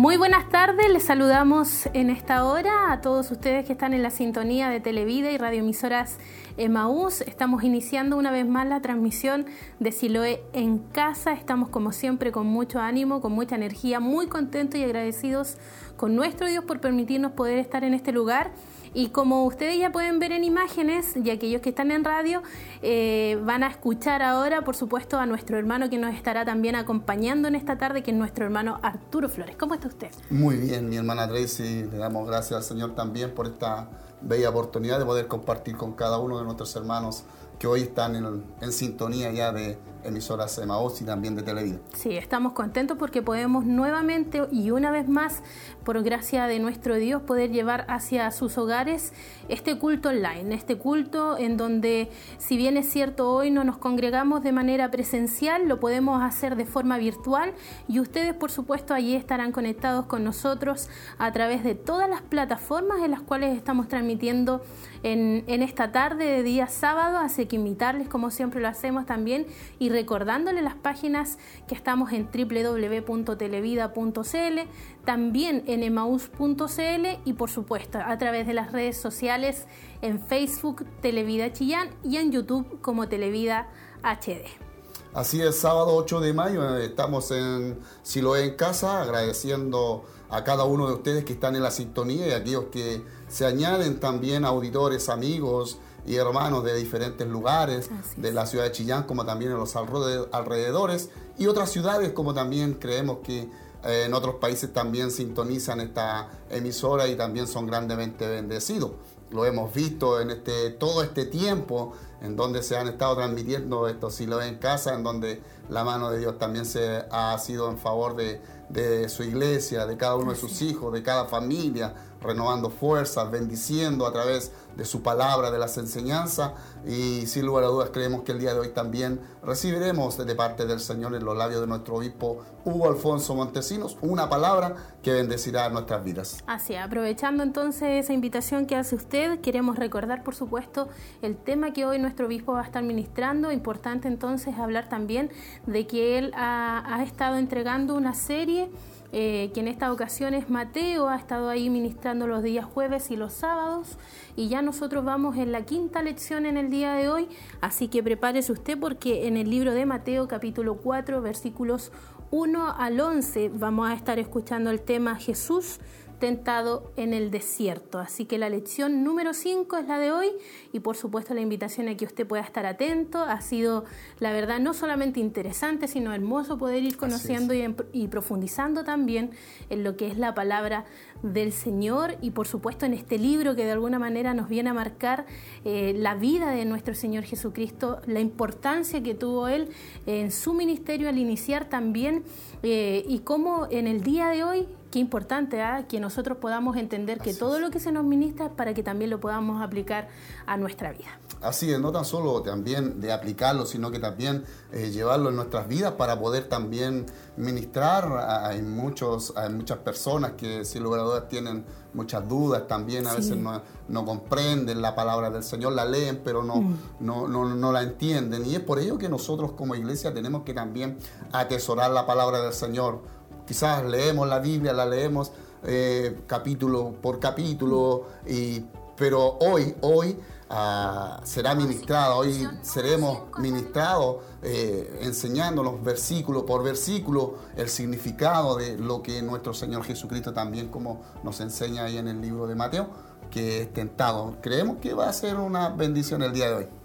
Muy buenas tardes, les saludamos en esta hora a todos ustedes que están en la sintonía de Televida y radioemisoras Emaús. Estamos iniciando una vez más la transmisión de Siloé en casa. Estamos como siempre con mucho ánimo, con mucha energía, muy contentos y agradecidos con nuestro Dios por permitirnos poder estar en este lugar y como ustedes ya pueden ver en imágenes, y aquellos que están en radio eh, van a escuchar ahora, por supuesto, a nuestro hermano que nos estará también acompañando en esta tarde, que es nuestro hermano Arturo Flores. ¿Cómo está usted? Muy bien, mi hermana Tracy, le damos gracias al Señor también por esta bella oportunidad de poder compartir con cada uno de nuestros hermanos que hoy están en, sintonía ya de emisoras Emaos y también de Televida. Sí, estamos contentos porque podemos nuevamente y una vez más, por gracia de nuestro Dios, poder llevar hacia sus hogares este culto online, este culto en donde, si bien es cierto, hoy no nos congregamos de manera presencial, lo podemos hacer de forma virtual y ustedes, por supuesto, allí estarán conectados con nosotros a través de todas las plataformas en las cuales estamos transmitiendo en, en esta tarde de día sábado. Así que invitarles, como siempre lo hacemos también, y recordándoles las páginas que estamos en www.televida.cl, también en emaus.cl y por supuesto a través de las redes sociales en Facebook Televida Chillán y en YouTube como Televida HD. Así es, sábado 8 de mayo eh, estamos en Siloé en casa, agradeciendo a cada uno de ustedes que están en la sintonía y a aquellos que se añaden también auditores, amigos, y hermanos de diferentes lugares de la ciudad de Chillán, como también en los alrededores, y otras ciudades como también creemos que eh, en otros países también sintonizan esta emisora y también son grandemente bendecidos. Lo hemos visto en este, todo este tiempo en donde se han estado transmitiendo estos silos en casa, en donde la mano de Dios también se ha sido en favor de, de su iglesia, de cada uno de sus hijos, de cada familia, renovando fuerzas, bendiciendo a través de su palabra, de las enseñanzas. Y sin lugar a dudas creemos que el día de hoy también recibiremos de parte del Señor en los labios de nuestro obispo Hugo Alfonso Montesinos una palabra que bendecirá nuestras vidas. Así, aprovechando entonces esa invitación que hace usted, queremos recordar por supuesto el tema que hoy nuestro obispo va a estar ministrando. Importante entonces hablar también de que él ha, ha estado entregando una serie eh, que en esta ocasión es Mateo, ha estado ahí ministrando los días jueves y los sábados, y ya nosotros vamos en la quinta lección en el día de hoy, así que prepárese usted porque en el libro de Mateo capítulo 4 versículos 1 al 11 vamos a estar escuchando el tema Jesús tentado en el desierto. Así que la lección número 5 es la de hoy y por supuesto la invitación a que usted pueda estar atento. Ha sido, la verdad, no solamente interesante, sino hermoso poder ir conociendo y, profundizando también en lo que es la palabra del Señor y por supuesto en este libro que de alguna manera nos viene a marcar eh, la vida de nuestro Señor Jesucristo, la importancia que tuvo Él en su ministerio al iniciar también eh, y cómo en el día de hoy qué importante ¿ah? que nosotros podamos entender que todo lo que se nos ministra es para que también lo podamos aplicar a nuestra vida. Así es, no tan solo también de aplicarlo, sino que también eh, llevarlo en nuestras vidas para poder también ministrar. a muchos, hay muchas personas que sin lugar a dudas tienen muchas dudas también, a veces no, comprenden la palabra del Señor, la leen pero no, mm. no, no, no la entienden. Y es por ello que nosotros como iglesia tenemos que también atesorar la palabra del Señor quizás leemos la Biblia, la leemos eh, capítulo por capítulo, y, pero hoy, hoy ah, será ministrado, hoy seremos ministrados eh, enseñándonos versículo por versículo el significado de lo que nuestro Señor Jesucristo también como nos enseña ahí en el libro de Mateo, que es tentado. Creemos que va a ser una bendición el día de hoy.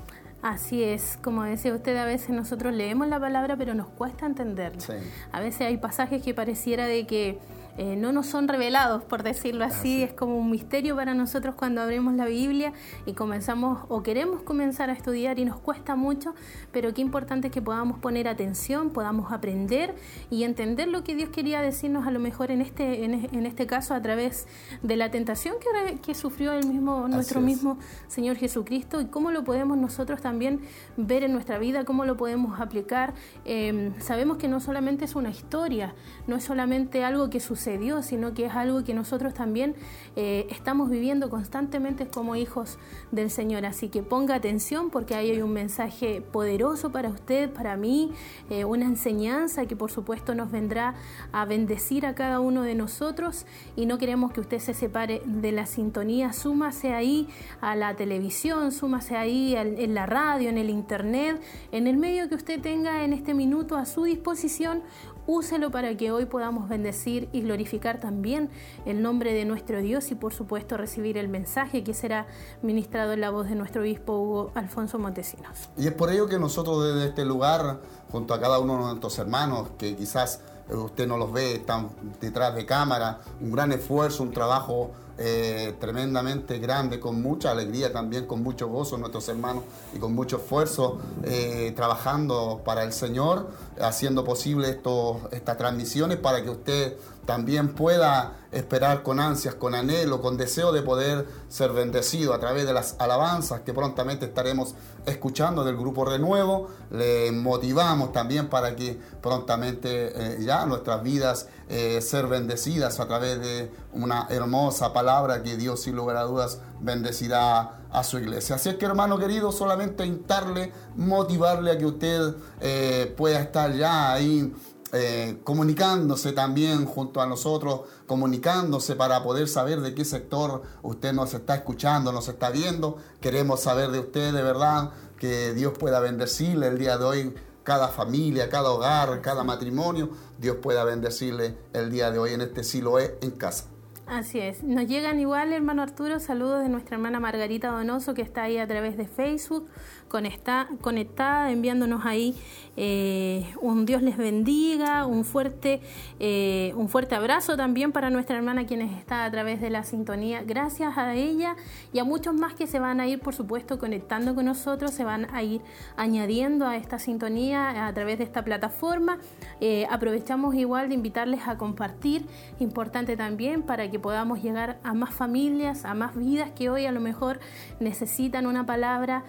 Así es, como decía usted, a veces nosotros leemos la palabra pero nos cuesta entenderla. A veces hay pasajes que pareciera de que eh, no nos son revelados, por decirlo así. Es como un misterio para nosotros cuando abrimos la Biblia y comenzamos o queremos comenzar a estudiar y nos cuesta mucho, pero qué importante es que podamos poner atención, podamos aprender y entender lo que Dios quería decirnos a lo mejor en este, en, este caso a través de la tentación que, que sufrió el mismo, nuestro mismo Señor Jesucristo y cómo lo podemos nosotros también ver en nuestra vida, cómo lo podemos aplicar. Em, sabemos que no solamente es una historia, no es solamente algo que sucede sucedió, sino que es algo que nosotros también eh, estamos viviendo constantemente como hijos del Señor. Así que ponga atención porque ahí hay un mensaje poderoso para usted, para mí, eh, una enseñanza que por supuesto nos vendrá a bendecir a cada uno de nosotros y no queremos que usted se separe de la sintonía. Súmase ahí a la televisión, súmase ahí en la radio, en el internet, en el medio que usted tenga en este minuto a su disposición úselo para que hoy podamos bendecir y glorificar también el nombre de nuestro Dios y por supuesto recibir el mensaje que será ministrado en la voz de nuestro obispo Hugo Alfonso Montesinos. Y es por ello que nosotros desde este lugar, junto a cada uno de nuestros hermanos, que quizás usted no los ve, están detrás de cámara, un gran esfuerzo, un trabajo eh, tremendamente grande, con mucha alegría también, con mucho gozo nuestros hermanos y con mucho esfuerzo eh, trabajando para el Señor, haciendo posible esto, estas transmisiones para que usted también pueda esperar con ansias, con anhelo, con deseo de poder ser bendecido a través de las alabanzas que prontamente estaremos escuchando del Grupo Renuevo. Le motivamos también para que prontamente eh, ya nuestras vidas eh, ser bendecidas a través de una hermosa palabra que Dios sin lugar a dudas bendecirá a su iglesia. Así es que hermano querido, solamente instarle, motivarle a que usted eh, pueda estar ya ahí eh, comunicándose también junto a nosotros, comunicándose para poder saber de qué sector usted nos está escuchando, nos está viendo. Queremos saber de usted de verdad, que Dios pueda bendecirle el día de hoy cada familia, cada hogar, cada matrimonio, Dios pueda bendecirle el día de hoy en este Siloé en casa. Así es. Nos llegan igual, hermano Arturo, saludos de nuestra hermana Margarita Donoso, que está ahí a través de Facebook, conectada, enviándonos ahí eh, un Dios les bendiga, un fuerte, eh, un fuerte abrazo también para nuestra hermana quienes está a través de la sintonía. Gracias a ella y a muchos más que se van a ir, por supuesto, conectando con nosotros, se van a ir añadiendo a esta sintonía a través de esta plataforma. Eh, aprovechamos igual de invitarles a compartir, importante también para que podamos llegar a más familias, a más vidas que hoy a lo mejor necesitan una palabra.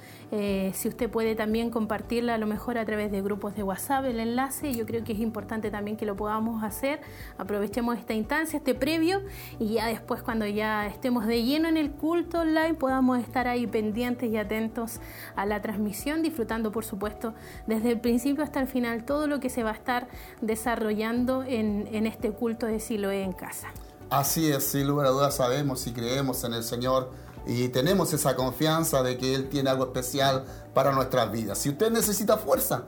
Si usted puede también compartirla a lo mejor a través de grupos de WhatsApp el enlace. Yo creo que es importante también que lo podamos hacer. Aprovechemos esta instancia, este previo, y ya después cuando ya estemos de lleno en el culto online podamos estar ahí pendientes y atentos a la transmisión, disfrutando por supuesto desde el principio hasta el final todo lo que se va a estar desarrollando en, este culto de Siloé en casa. Así es, sin lugar a dudas sabemos y creemos en el Señor y tenemos esa confianza de que Él tiene algo especial para nuestras vidas. Si usted necesita fuerza,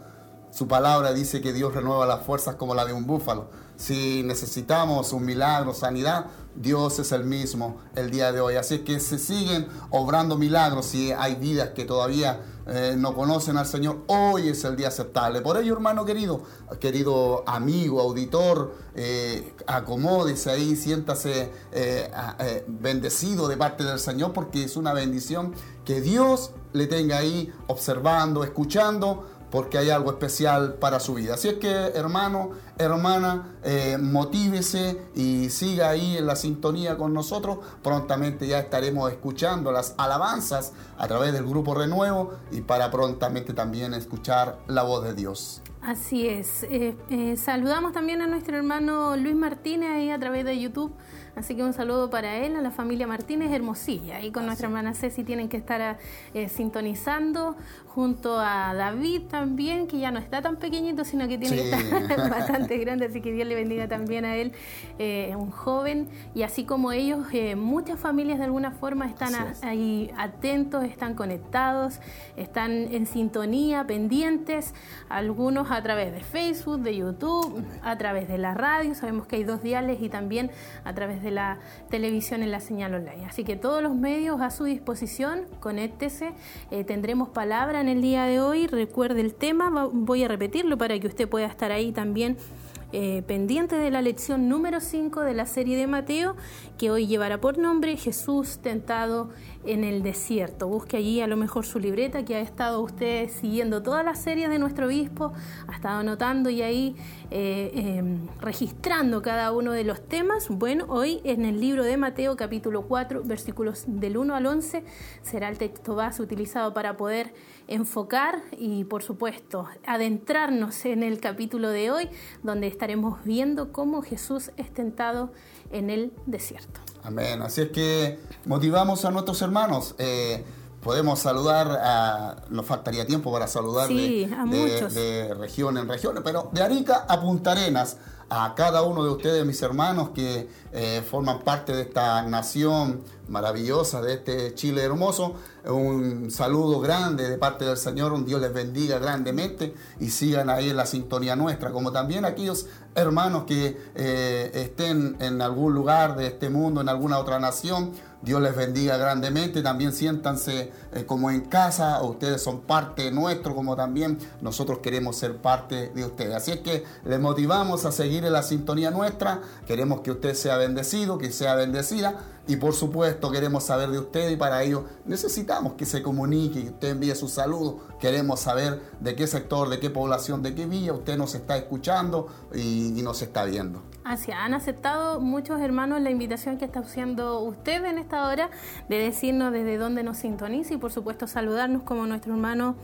su palabra dice que Dios renueva las fuerzas como la de un búfalo. Si necesitamos un milagro, sanidad, Dios es el mismo el día de hoy. Así que se siguen obrando milagros si hay vidas que todavía eh, no conocen al Señor. Hoy es el día aceptable. Por ello, hermano querido, querido amigo, auditor, eh, acomódese ahí, siéntase eh, bendecido de parte del Señor porque es una bendición que Dios le tenga ahí observando, escuchando porque hay algo especial para su vida. Así es que, hermano, hermana, eh, motívese y siga ahí en la sintonía con nosotros. Prontamente ya estaremos escuchando las alabanzas a través del grupo Renuevo y para prontamente también escuchar la voz de Dios. Así es. Eh, eh, saludamos también a nuestro hermano Luis Martínez ahí a través de YouTube. Así que un saludo para él, a la familia Martínez Hermosilla. Y con nuestra hermana Ceci tienen que estar eh, sintonizando junto a David también, que ya no está tan pequeñito, sino que tiene que estar bastante grande. Así que Dios le bendiga también a él, eh, un joven. Y así como ellos, eh, muchas familias de alguna forma están ahí atentos, están conectados, están en sintonía, pendientes. Algunos a través de Facebook, de YouTube, a través de la radio. Sabemos que hay dos diales y también a través de la televisión en la señal online. Así que todos los medios a su disposición, conéctese. Eh, tendremos palabra en el día de hoy. Recuerde el tema, voy a repetirlo para que usted pueda estar ahí también eh, pendiente de la lección número 5 de la serie de Mateo, que hoy llevará por nombre Jesús tentado en el desierto. Busque allí a lo mejor su libreta que ha estado usted siguiendo todas las series de nuestro obispo, ha estado anotando y ahí eh, em, registrando cada uno de los temas. Bueno, hoy en el libro de Mateo capítulo 4, versículos del 1 al 11, será el texto base utilizado para poder enfocar y por supuesto adentrarnos en el capítulo de hoy, donde estaremos viendo cómo Jesús es tentado en el desierto. Amén. Así es que motivamos a nuestros hermanos. Eh, podemos saludar, a, nos faltaría tiempo para saludar de, región en región, pero de Arica a Punta Arenas, a cada uno de ustedes, mis hermanos, que eh, forman parte de esta nación maravillosa, de este Chile hermoso. Un saludo grande de parte del Señor, un Dios les bendiga grandemente y sigan ahí en la sintonía nuestra, como también aquellos hermanos que eh, estén en algún lugar de este mundo, en alguna otra nación Dios les bendiga grandemente. También siéntanse eh, como en casa. Ustedes son parte nuestro, como también nosotros queremos ser parte de ustedes. Así es que les motivamos a seguir en la sintonía nuestra. Queremos que usted sea bendecido, que sea bendecida. Y por supuesto queremos saber de usted y para ello necesitamos que se comunique, que usted envíe su saludo. Queremos saber de qué sector, de qué población, de qué villa usted nos está escuchando y, y nos está viendo. Así, han aceptado muchos hermanos la invitación que está haciendo usted en esta hora de decirnos desde dónde nos sintoniza y por supuesto saludarnos como nuestro hermano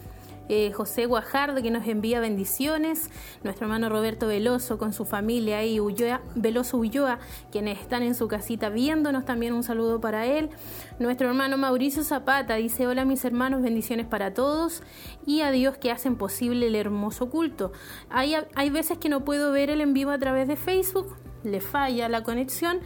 eh, José Guajardo, que nos envía bendiciones, nuestro hermano Roberto Veloso con su familia y Ulloa, Veloso Ulloa, quienes están en su casita viéndonos, también un saludo para él. Nuestro hermano Mauricio Zapata dice, hola mis hermanos, bendiciones para todos y a Dios que hacen posible el hermoso culto. Hay, hay veces que no puedo ver el en vivo a través de Facebook, le falla la conexión,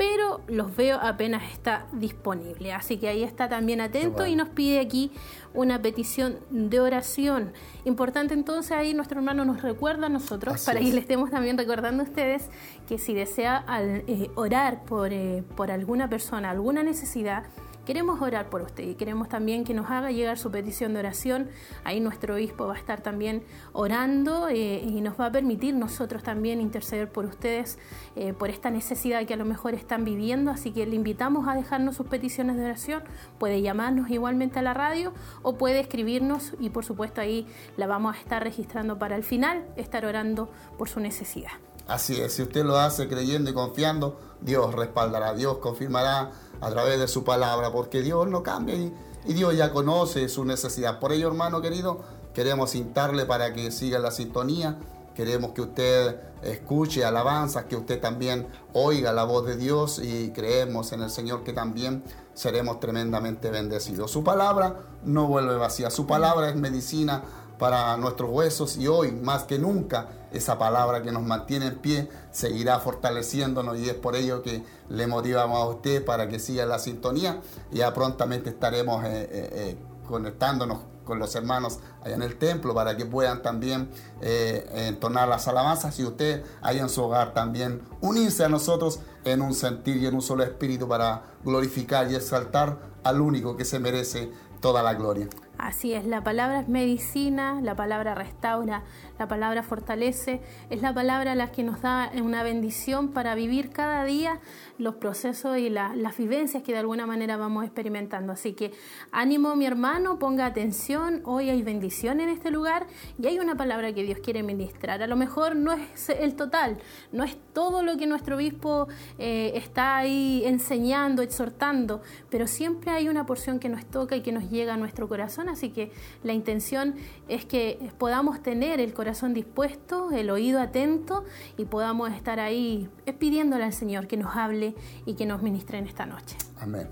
pero los veo apenas está disponible. Así que ahí está también atento y nos pide aquí una petición de oración. Importante entonces ahí nuestro hermano nos recuerda a nosotros, para que le estemos también recordando a ustedes que si desea eh, orar por, eh, por alguna persona, alguna necesidad, Queremos orar por usted y queremos también que nos haga llegar su petición de oración. Ahí nuestro obispo va a estar también orando eh, y nos va a permitir nosotros también interceder por ustedes, eh, por esta necesidad que a lo mejor están viviendo. Así que le invitamos a dejarnos sus peticiones de oración. Puede llamarnos igualmente a la radio o puede escribirnos y por supuesto ahí la vamos a estar registrando para el final, estar orando por su necesidad. Así es, si usted lo hace creyendo y confiando, Dios respaldará, Dios confirmará a través de su palabra, porque Dios no cambia y, Dios ya conoce su necesidad. Por ello, hermano querido, queremos instarle para que siga la sintonía. Queremos que usted escuche alabanzas, que usted también oiga la voz de Dios y creemos en el Señor que también seremos tremendamente bendecidos. Su palabra no vuelve vacía, su palabra es medicina para nuestros huesos y hoy más que nunca esa palabra que nos mantiene en pie seguirá fortaleciéndonos y es por ello que le motivamos a usted para que siga la sintonía. Ya prontamente estaremos eh, eh, eh, conectándonos con los hermanos allá en el templo para que puedan también entonar las alabanzas y usted allá en su hogar también unirse a nosotros en un sentir y en un solo espíritu para glorificar y exaltar al único que se merece toda la gloria. Así es, la palabra es medicina, la palabra restaura, la palabra fortalece, es la palabra la que nos da una bendición para vivir cada día los procesos y las vivencias que de alguna manera vamos experimentando. Así que ánimo mi hermano, ponga atención, hoy hay bendición en este lugar y hay una palabra que Dios quiere ministrar. A lo mejor no es el total, no es todo lo que nuestro obispo eh, está ahí enseñando, exhortando, pero siempre hay una porción que nos toca y que nos llega a nuestro corazón así que la intención es que podamos tener el corazón dispuesto, el oído atento y podamos estar ahí pidiéndole al Señor que nos hable y que nos ministre en esta noche. Amén.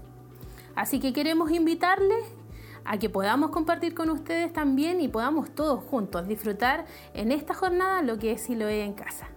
Así que queremos invitarles a que podamos compartir con ustedes también y podamos todos juntos disfrutar en esta jornada lo que es Siloé en casa.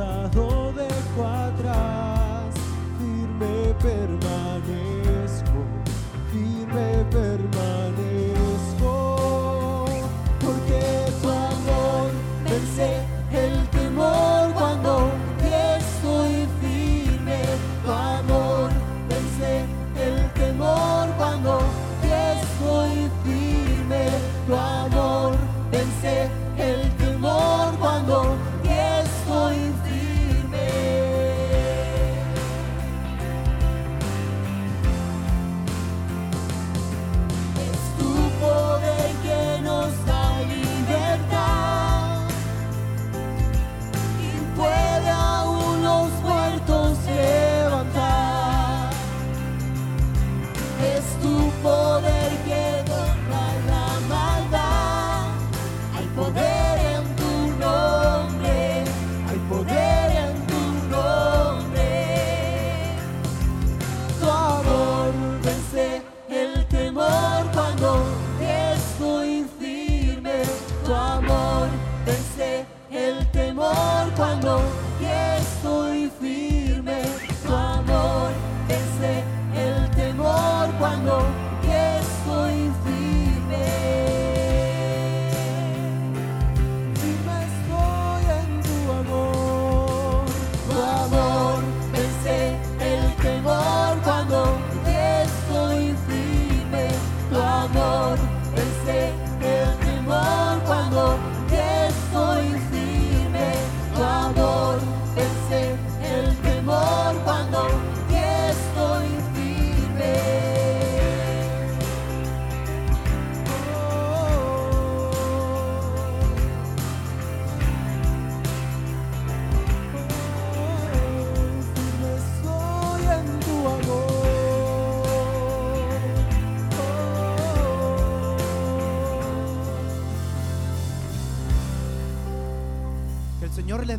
Pasado dejo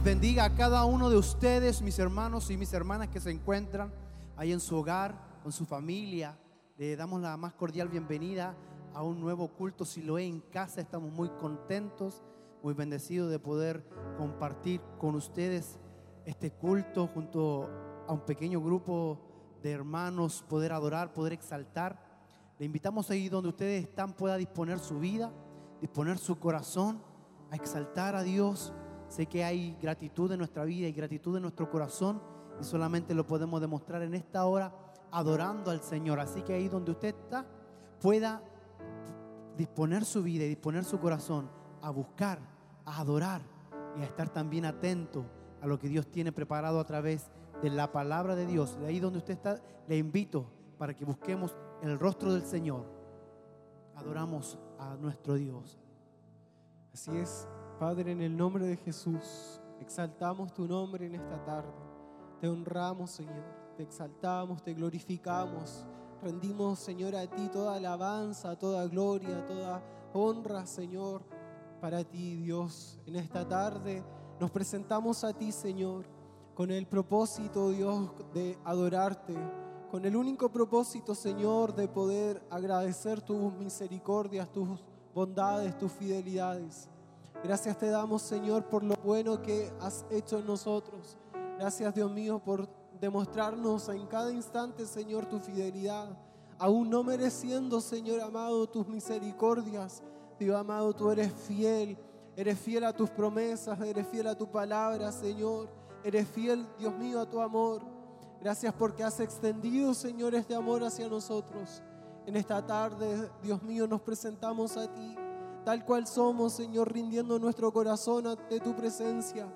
bendiga a cada uno de ustedes, mis hermanos y mis hermanas que se encuentran ahí en su hogar, con su familia. Le damos la más cordial bienvenida a un nuevo culto Siloé en casa. Estamos muy contentos, muy bendecidos de poder compartir con ustedes este culto junto a un pequeño grupo de hermanos, poder adorar, poder exaltar. Le invitamos ahí donde ustedes están, pueda disponer su vida, disponer su corazón a exaltar a Dios Sé que hay gratitud en nuestra vida y gratitud en nuestro corazón y solamente lo podemos demostrar en esta hora adorando al Señor. Así que ahí donde usted está pueda disponer su vida y disponer su corazón a buscar, a adorar y a estar también atento a lo que Dios tiene preparado a través de la palabra de Dios. De ahí donde usted está, le invito para que busquemos el rostro del Señor. Adoramos a nuestro Dios. Así es. Padre, en el nombre de Jesús, exaltamos tu nombre en esta tarde. Te honramos, Señor. Te exaltamos, te glorificamos. Rendimos, Señor, a ti toda alabanza, toda gloria, toda honra, Señor, para ti, Dios. En esta tarde nos presentamos a ti, Señor, con el propósito, Dios, de adorarte, con el único propósito, Señor, de poder agradecer tus misericordias, tus bondades, tus fidelidades. Gracias te damos, Señor, por lo bueno que has hecho en nosotros. Gracias, Dios mío, por demostrarnos en cada instante, Señor, tu fidelidad. Aún no mereciendo, Señor amado, tus misericordias. Dios amado, tú eres fiel Eres fiel a tus promesas, eres fiel a tu palabra, Señor. Eres fiel, Dios mío, a tu amor. Gracias porque has extendido, Señor, este amor hacia nosotros. En esta tarde, Dios mío, nos presentamos a ti, tal cual somos, Señor, rindiendo nuestro corazón ante tu presencia.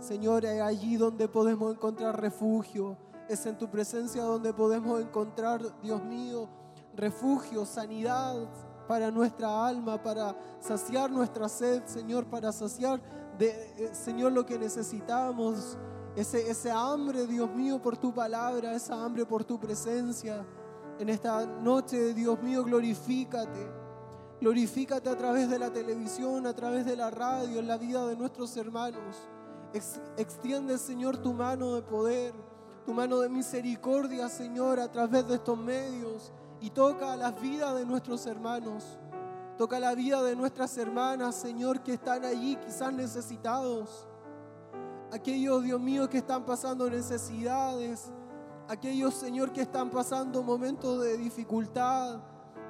Señor, es allí donde podemos encontrar refugio. Es en tu presencia donde podemos encontrar, Dios mío, refugio, sanidad para nuestra alma, para saciar nuestra sed, Señor, para saciar, de, eh, Señor, lo que necesitamos. Ese, ese hambre, Dios mío, por tu palabra, esa hambre por tu presencia. En esta noche, Dios mío, glorifícate. Glorifícate a través de la televisión, a través de la radio, en la vida de nuestros hermanos. extiende, Señor, tu mano de poder, tu mano de misericordia, Señor, a través de estos medios. Y toca la vida de nuestros hermanos. Toca la vida de nuestras hermanas, Señor, que están allí quizás necesitados. Aquellos, Dios mío, que están pasando necesidades aquellos, Señor, que están pasando momentos de dificultad,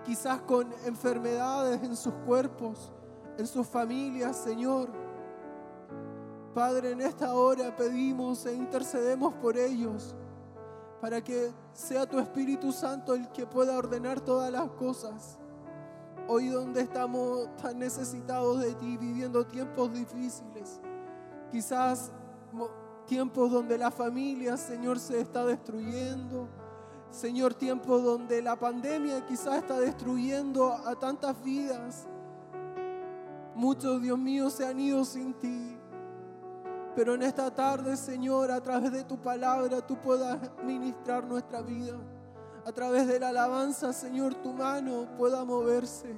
quizás con enfermedades en sus cuerpos, en sus familias, Señor. Padre, en esta hora pedimos e intercedemos por ellos, para que sea tu Espíritu Santo el que pueda ordenar todas las cosas. Hoy donde estamos tan necesitados de ti, viviendo tiempos difíciles, quizás tiempos donde la familia, Señor, se está destruyendo. Señor, tiempos donde la pandemia quizás está destruyendo a tantas vidas. Muchos, Dios mío, se han ido sin ti. Pero en esta tarde, Señor, a través de tu palabra, tú puedas ministrar nuestra vida. A través de la alabanza, Señor, tu mano pueda moverse.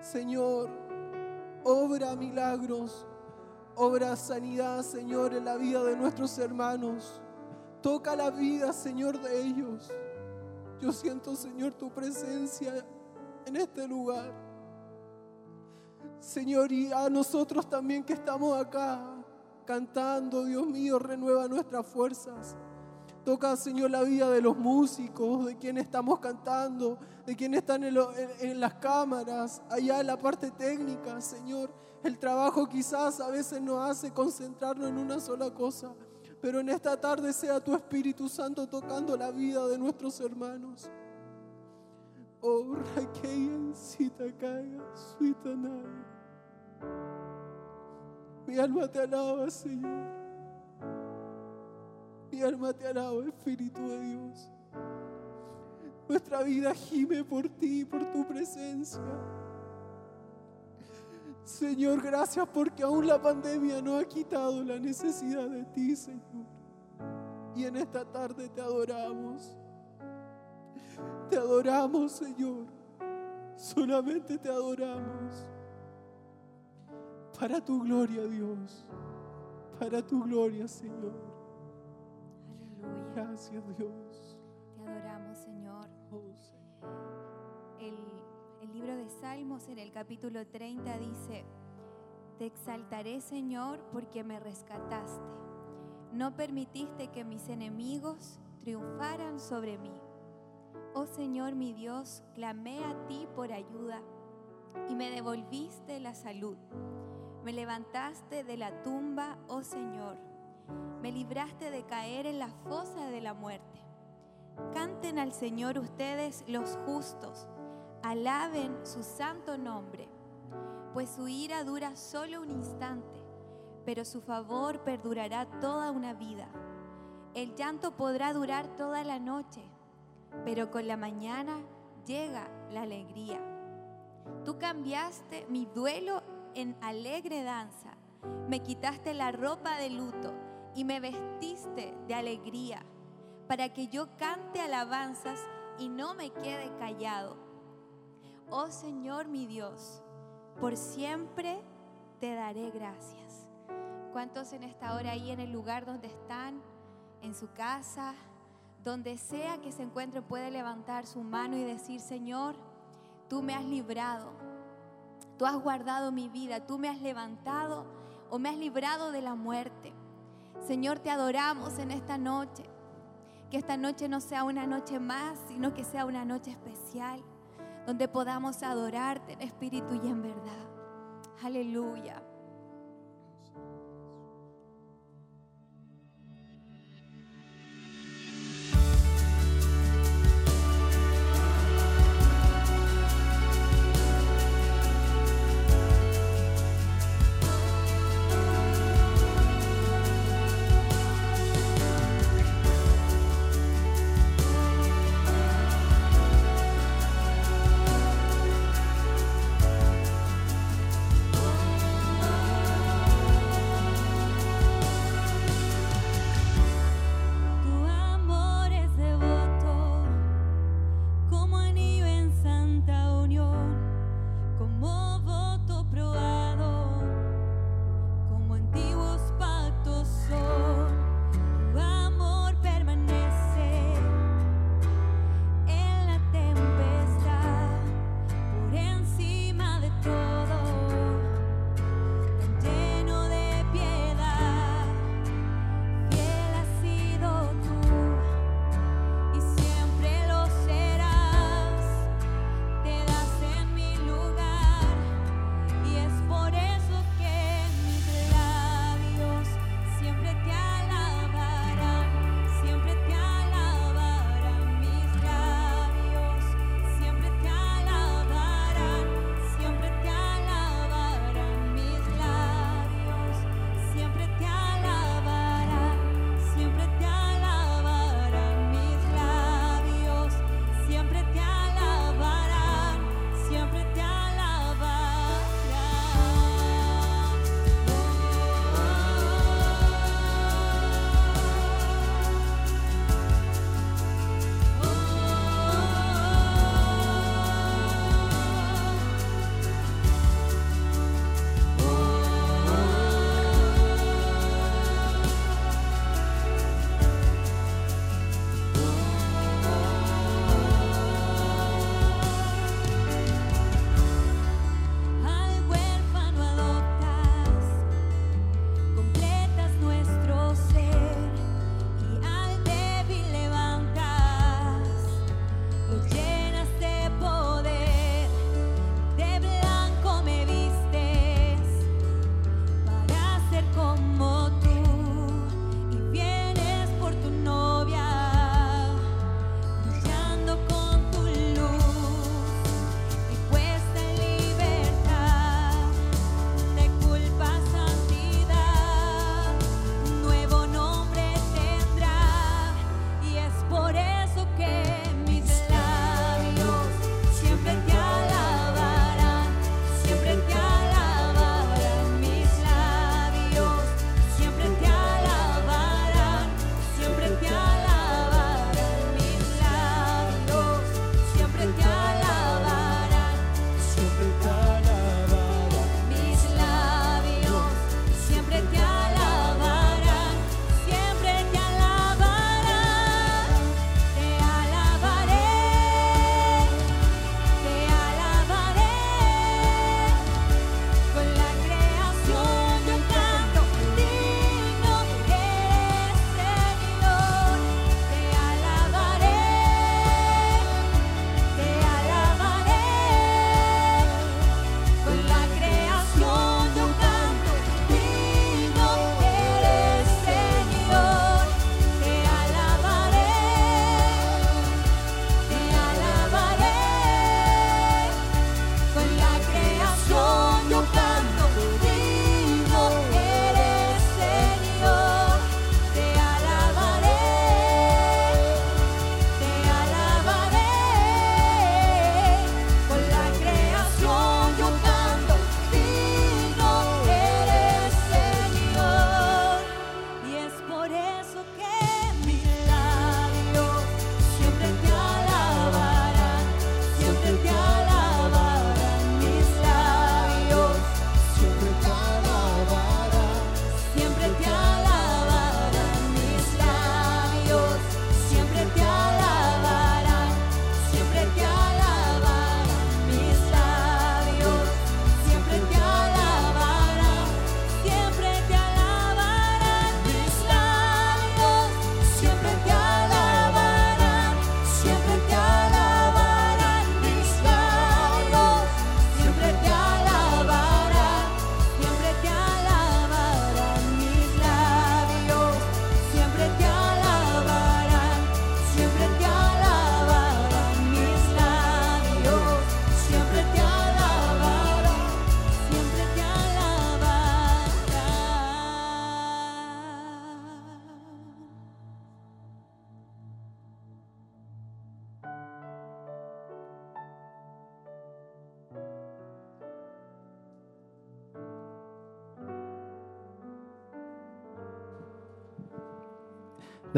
Señor, obra milagros Obra sanidad, Señor, en la vida de nuestros hermanos. Toca la vida, Señor, de ellos. Yo siento, Señor, tu presencia en este lugar. Señor, y a nosotros también que estamos acá cantando, Dios mío, renueva nuestras fuerzas. Toca, Señor, la vida de los músicos, de quienes estamos cantando, de quienes están en, las cámaras, allá en la parte técnica, Señor. El trabajo quizás a veces nos hace concentrarnos en una sola cosa, pero en esta tarde sea tu Espíritu Santo tocando la vida de nuestros hermanos. Oh, Mi alma te alaba, Señor. Mi alma te alaba, Espíritu de Dios. Nuestra vida gime por ti, por tu presencia. Señor, gracias porque aún la pandemia no ha quitado la necesidad de ti, Señor. Y en esta tarde te adoramos. Te adoramos, Señor. Solamente te adoramos. Para tu gloria, Dios. Para tu gloria, Señor. Aleluya. Gracias, Dios. Te adoramos, Señor. El libro de Salmos en el capítulo 30 dice, Te exaltaré Señor porque me rescataste. No permitiste que mis enemigos triunfaran sobre mí. Oh Señor mi Dios, clamé a ti por ayuda y me devolviste la salud. Me levantaste de la tumba, oh Señor. Me libraste de caer en la fosa de la muerte. Canten al Señor ustedes los justos Alaben su santo nombre, pues su ira dura solo un instante, pero su favor perdurará toda una vida. El llanto podrá durar toda la noche, pero con la mañana llega la alegría. Tú cambiaste mi duelo en alegre danza, me quitaste la ropa de luto y me vestiste de alegría, para que yo cante alabanzas y no me quede callado Oh Señor mi Dios, por siempre te daré gracias. ¿Cuántos en esta hora ahí en el lugar donde están, en su casa, donde sea que se encuentre, puede levantar su mano y decir, Señor, tú me has librado, tú has guardado mi vida, tú me has levantado o me has librado de la muerte. Señor, te adoramos en esta noche. Que esta noche no sea una noche más, sino que sea una noche especial donde podamos adorarte en espíritu y en verdad. Aleluya.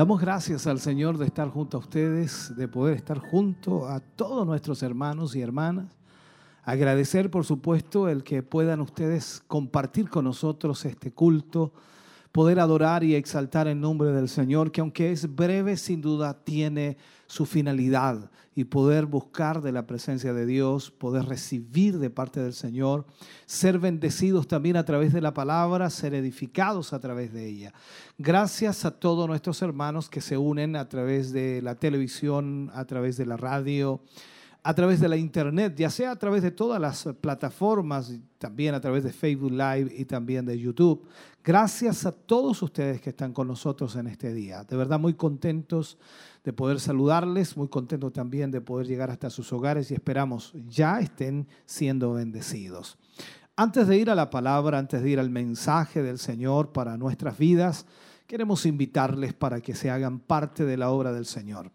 Damos gracias al Señor de estar junto a ustedes, de poder estar junto a todos nuestros hermanos y hermanas. Agradecer, por supuesto, el que puedan ustedes compartir con nosotros este culto, poder adorar y exaltar el nombre del Señor, que aunque es breve, sin duda tiene su finalidad y poder buscar de la presencia de Dios, poder recibir de parte del Señor, ser bendecidos también a través de la palabra, ser edificados a través de ella. Gracias a todos nuestros hermanos que se unen a través de la televisión, a través de la radio, a través de la internet, ya sea a través de todas las plataformas, también a través de Facebook Live y también de YouTube. Gracias a todos ustedes que están con nosotros en este día. De verdad muy contentos de poder saludarles, muy contento también de poder llegar hasta sus hogares y esperamos ya estén siendo bendecidos. Antes de ir a la palabra, antes de ir al mensaje del Señor para nuestras vidas, queremos invitarles para que se hagan parte de la obra del Señor.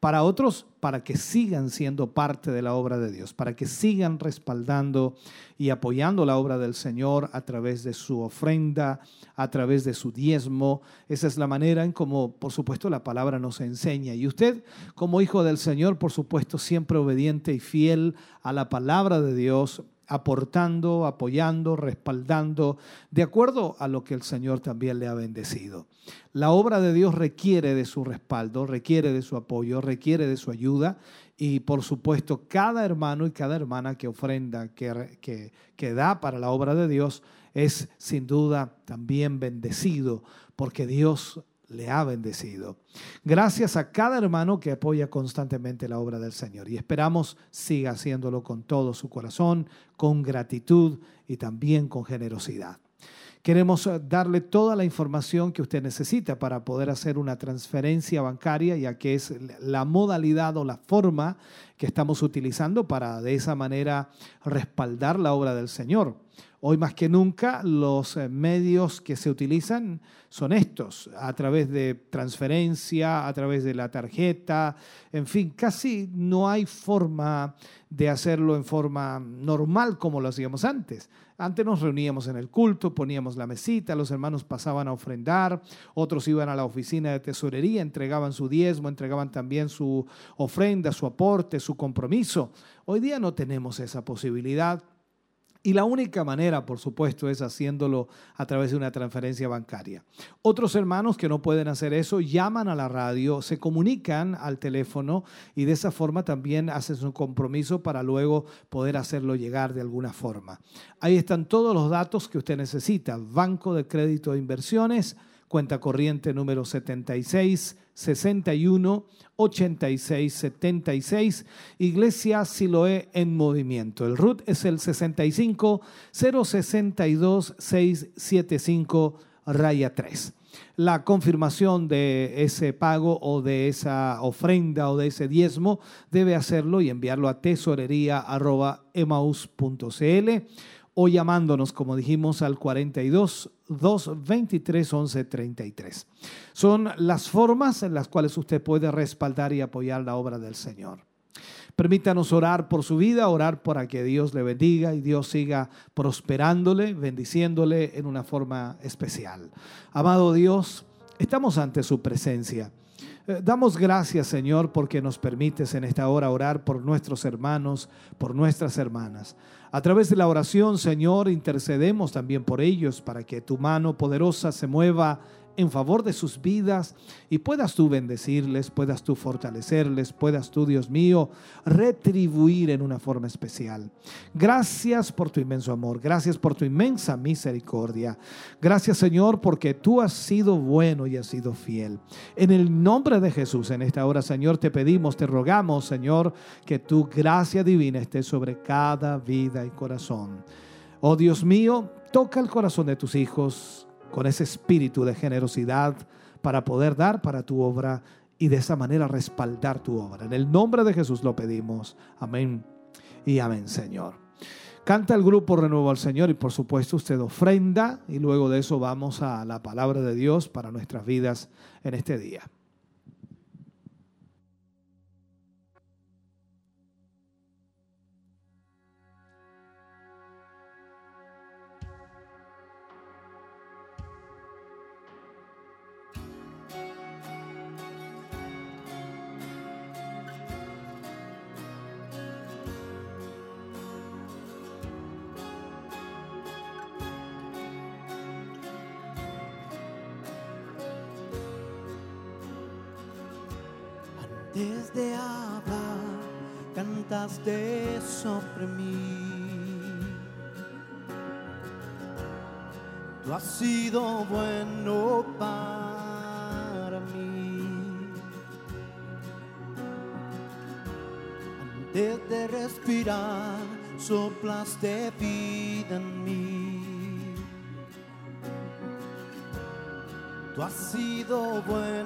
Para otros, para que sigan siendo parte de la obra de Dios, para que sigan respaldando y apoyando la obra del Señor a través de su ofrenda, a través de su diezmo. Esa es la manera en como, por supuesto, la palabra nos enseña. Y usted, como hijo del Señor, por supuesto, siempre obediente y fiel a la palabra de Dios, aportando, apoyando, respaldando, de acuerdo a lo que el Señor también le ha bendecido. La obra de Dios requiere de su respaldo, requiere de su apoyo, requiere de su ayuda y por supuesto cada hermano y cada hermana que ofrenda, que, da para la obra de Dios, es sin duda también bendecido porque Dios le ha bendecido. Gracias a cada hermano que apoya constantemente la obra del Señor y esperamos siga haciéndolo con todo su corazón, con gratitud y también con generosidad. Queremos eh, darle toda la información que usted necesita para poder hacer una transferencia bancaria, ya que es la modalidad o la forma que estamos utilizando para de esa manera respaldar la obra del Señor. Hoy más que nunca los eh, medios que se utilizan son estos, a través de transferencia, a través de la tarjeta, en fin, casi no hay forma de hacerlo en forma normal como lo hacíamos antes. Antes nos reuníamos en el culto, poníamos la mesita, los hermanos pasaban a ofrendar, otros iban a la oficina de tesorería, entregaban su diezmo, entregaban también su ofrenda, su aporte, su compromiso. Hoy día no tenemos esa posibilidad y la única manera, por supuesto, es haciéndolo a través de una transferencia bancaria. Otros hermanos que no pueden hacer eso llaman a la radio, se comunican al teléfono y de esa forma también hacen un compromiso para luego poder hacerlo llegar de alguna forma. Ahí están todos los datos que usted necesita. Banco de Crédito de Inversiones, cuenta corriente número 76 61 86 76. Iglesia Siloé en movimiento. El RUT es el 65 062 675 raya 3. La confirmación de ese pago o de esa ofrenda o de ese diezmo debe hacerlo y enviarlo a tesorería.emaus.cl o llamándonos, como dijimos, al 42 223 11 33. Son las formas en las cuales usted puede respaldar y apoyar la obra del Señor. Permítanos orar por su vida, orar para que Dios le bendiga y Dios siga prosperándole, bendiciéndole en una forma especial. Amado Dios, estamos ante su presencia. Eh, damos gracias, Señor, porque nos permites en esta hora orar por nuestros hermanos, por nuestras hermanas. A través de la oración, Señor, intercedemos también por ellos para que tu mano poderosa se mueva en favor de sus vidas y puedas tú bendecirles, puedas tú fortalecerles, puedas tú, Dios mío, retribuir en una forma especial. Gracias por tu inmenso amor, gracias por tu inmensa misericordia. Gracias, Señor, porque tú has sido bueno y has sido fiel. En el nombre de Jesús, en esta hora, Señor, te pedimos, te rogamos, Señor, que tu gracia divina esté sobre cada vida y corazón. Oh Dios mío, toca el corazón de tus hijos con ese espíritu de generosidad para poder dar para tu obra y de esa manera respaldar tu obra. En el nombre de Jesús lo pedimos. Amén y amén, Señor. Canta el grupo Renuevo al Señor y por supuesto usted ofrenda y luego de eso vamos a la palabra de Dios para nuestras vidas en este día. Antes de hablar, cantaste sobre mí. Tú has sido bueno para mí. Antes de respirar, soplaste vida en mí. Tú has sido bueno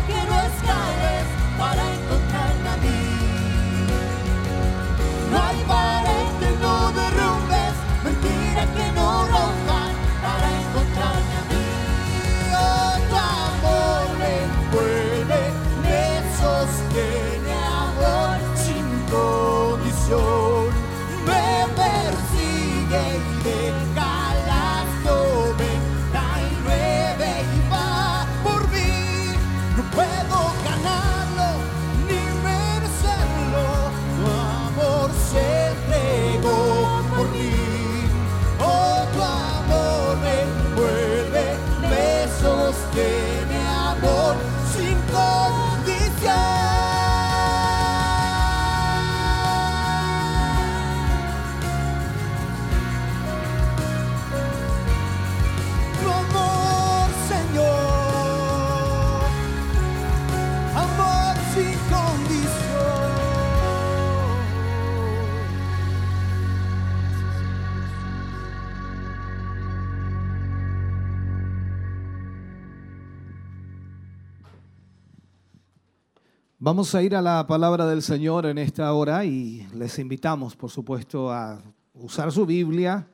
Vamos a ir a la palabra del Señor en esta hora y les invitamos, por supuesto, a usar su Biblia,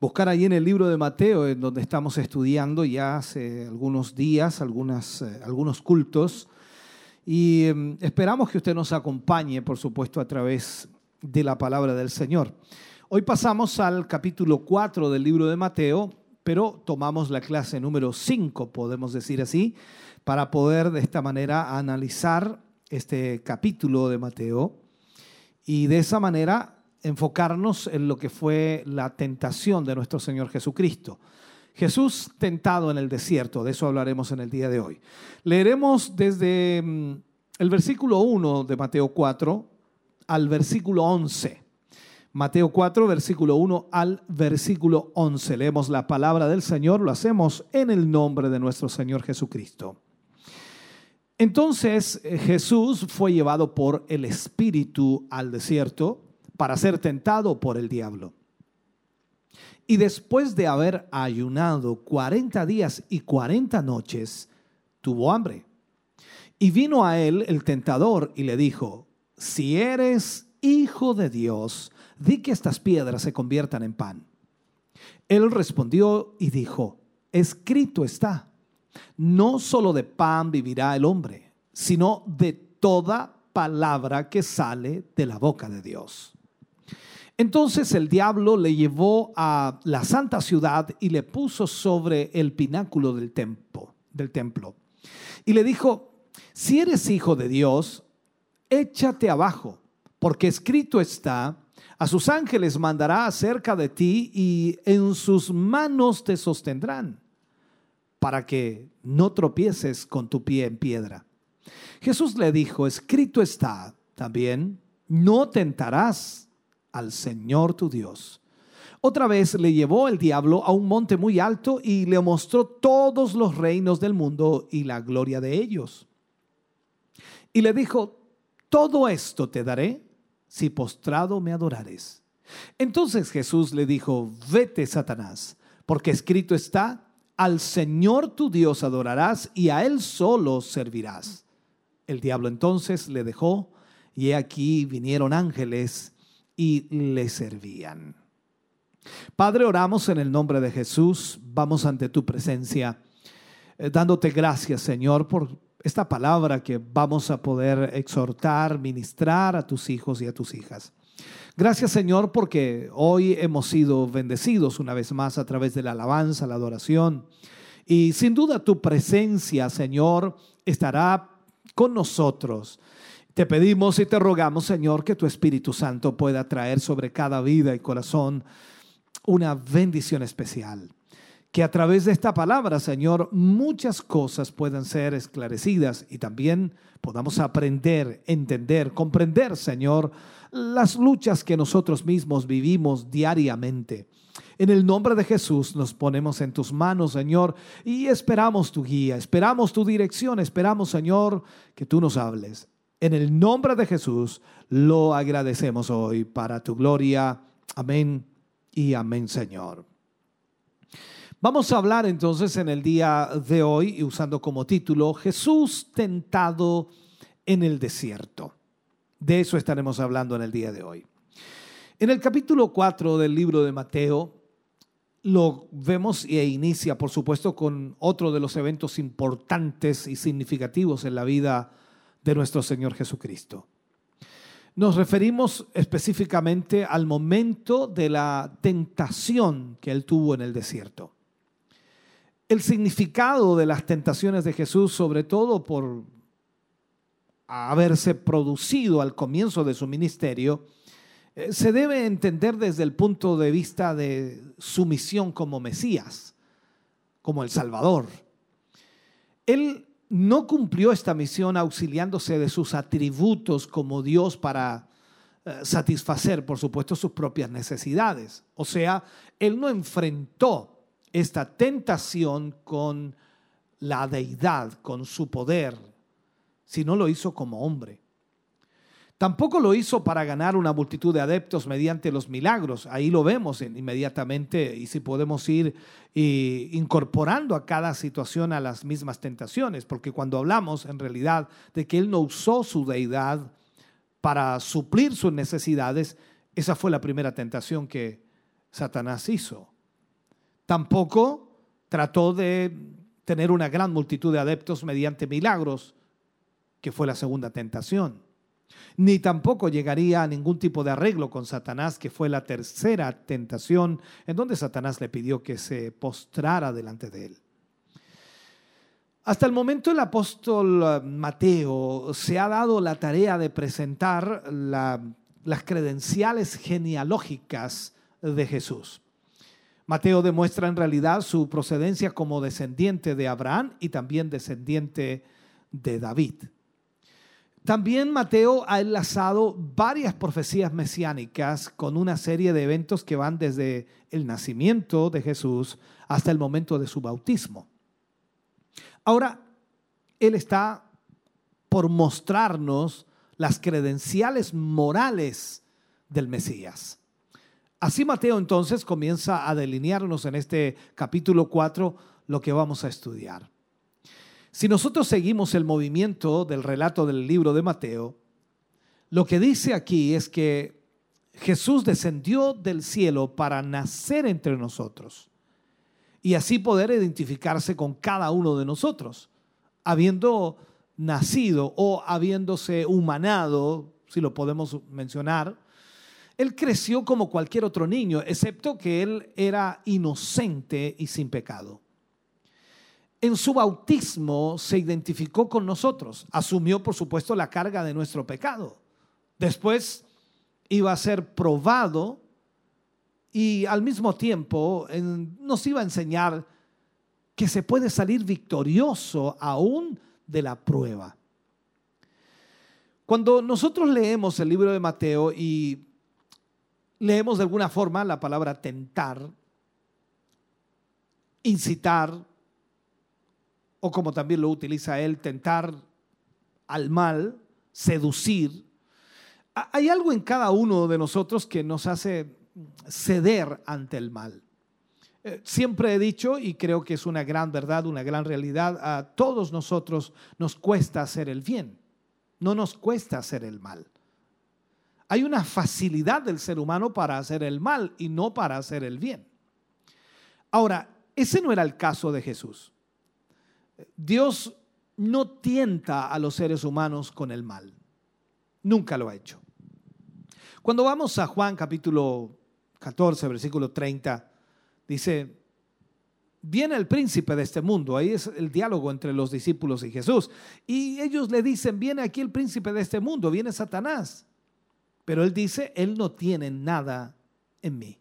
buscar ahí en el libro de Mateo, en donde estamos estudiando ya hace algunos días, algunas, eh, algunos cultos, y em, esperamos que usted nos acompañe, por supuesto, a través de la palabra del Señor. Hoy pasamos al capítulo 4 del libro de Mateo, pero tomamos la clase número 5, podemos decir así, para poder de esta manera analizar este capítulo de Mateo y de esa manera enfocarnos en lo que fue la tentación de nuestro Señor Jesucristo. Jesús tentado en el desierto, de eso hablaremos en el día de hoy. Leeremos desde mm, el versículo 1 de Mateo 4 al versículo 11. Mateo 4, versículo 1 al versículo 11. Leemos la palabra del Señor, lo hacemos en el nombre de nuestro Señor Jesucristo. Entonces eh, Jesús fue llevado por el Espíritu al desierto para ser tentado por el diablo. Y después de haber ayunado 40 días y 40 noches, tuvo hambre. Y vino a él el tentador y le dijo, si eres hijo de Dios, di que estas piedras se conviertan en pan. Él respondió y dijo, escrito está no solo de pan vivirá el hombre, sino de toda palabra que sale de la boca de Dios. Entonces el diablo le llevó a la santa ciudad y le puso sobre el pináculo del templo, del templo. Y le dijo, si eres hijo de Dios, échate abajo, porque escrito está, a sus ángeles mandará acerca de ti y en sus manos te sostendrán para que no tropieces con tu pie en piedra. Jesús le dijo, escrito está también, no tentarás al Señor tu Dios. Otra vez le llevó el diablo a un monte muy alto y le mostró todos los reinos del mundo y la gloria de ellos. Y le dijo, todo esto te daré si postrado me adorares. Entonces Jesús le dijo, vete, Satanás, porque escrito está, al Señor tu Dios adorarás y a Él solo servirás. El diablo entonces le dejó y aquí vinieron ángeles y le servían. Padre, oramos en el nombre de Jesús, vamos ante tu presencia, eh, dándote gracias, Señor, por esta palabra que vamos a poder exhortar, ministrar a tus hijos y a tus hijas. Gracias Señor porque hoy hemos sido bendecidos una vez más a través de la alabanza, la adoración. Y sin duda tu presencia, Señor, estará con nosotros. Te pedimos y te rogamos, Señor, que tu Espíritu Santo pueda traer sobre cada vida y corazón una bendición especial. Que a través de esta palabra, Señor, muchas cosas puedan ser esclarecidas y también podamos aprender, entender, comprender, Señor, las luchas que nosotros mismos vivimos diariamente. En el nombre de Jesús nos ponemos en tus manos, Señor, y esperamos tu guía, esperamos tu dirección, esperamos, Señor, que tú nos hables. En el nombre de Jesús lo agradecemos hoy para tu gloria. Amén y amén, Señor. Vamos a hablar entonces en el día de hoy, usando como título, Jesús tentado en el desierto. De eso estaremos hablando en el día de hoy. En el capítulo 4 del libro de Mateo, lo vemos e inicia, por supuesto, con otro de los eventos importantes y significativos en la vida de nuestro Señor Jesucristo. Nos referimos específicamente al momento de la tentación que él tuvo en el desierto. El significado de las tentaciones de Jesús, sobre todo por haberse producido al comienzo de su ministerio, eh, se debe entender desde el punto de vista de su misión como Mesías, como el Salvador. Él no cumplió esta misión auxiliándose de sus atributos como Dios para eh, satisfacer, por supuesto, sus propias necesidades. O sea, él no enfrentó esta tentación con la deidad, con su poder, sino lo hizo como hombre. Tampoco lo hizo para ganar una multitud de adeptos mediante los milagros. Ahí lo vemos inmediatamente y si podemos ir incorporando a cada situación a las mismas tentaciones, porque cuando hablamos en realidad de que Él no usó su deidad para suplir sus necesidades, esa fue la primera tentación que Satanás hizo. Tampoco trató de tener una gran multitud de adeptos mediante milagros, que fue la segunda tentación ni tampoco llegaría a ningún tipo de arreglo con Satanás, que fue la tercera tentación en donde Satanás le pidió que se postrara delante de él. Hasta el momento el apóstol eh, Mateo se ha dado la tarea de presentar las credenciales genealógicas de Jesús. Mateo demuestra en realidad su procedencia como descendiente de Abraham y también descendiente de David. También Mateo ha enlazado varias profecías mesiánicas con una serie de eventos que van desde el nacimiento de Jesús hasta el momento de su bautismo. Ahora, Él está por mostrarnos las credenciales morales del Mesías. Así Mateo entonces comienza a delinearnos en este capítulo 4 lo que vamos a estudiar. Si nosotros seguimos el movimiento del relato del libro de Mateo, lo que dice aquí es que Jesús descendió del cielo para nacer entre nosotros y así poder identificarse con cada uno de nosotros, habiendo nacido o habiéndose humanado, si lo podemos mencionar, él creció como cualquier otro niño, excepto que él era inocente y sin pecado en su bautismo se identificó con nosotros, asumió por supuesto la carga de nuestro pecado. Después iba a ser probado y al mismo tiempo nos iba a enseñar que se puede salir victorioso aún de la prueba. Cuando nosotros leemos el libro de Mateo y leemos de alguna forma la palabra tentar, incitar, o como también lo utiliza él, tentar al mal, seducir. Hay algo en cada uno de nosotros que nos hace ceder ante el mal. Eh, siempre he dicho, y creo que es una gran verdad, una gran realidad, a todos nosotros nos cuesta hacer el bien, no nos cuesta hacer el mal. Hay una facilidad del ser humano para hacer el mal y no para hacer el bien. Ahora, ese no era el caso de Jesús. Dios no tienta a los seres humanos con el mal. Nunca lo ha hecho. Cuando vamos a Juan capítulo 14, versículo 30, dice, viene el príncipe de este mundo, ahí es el diálogo entre los discípulos y Jesús, y ellos le dicen, viene aquí el príncipe de este mundo, viene Satanás, pero él dice, él no tiene nada en mí.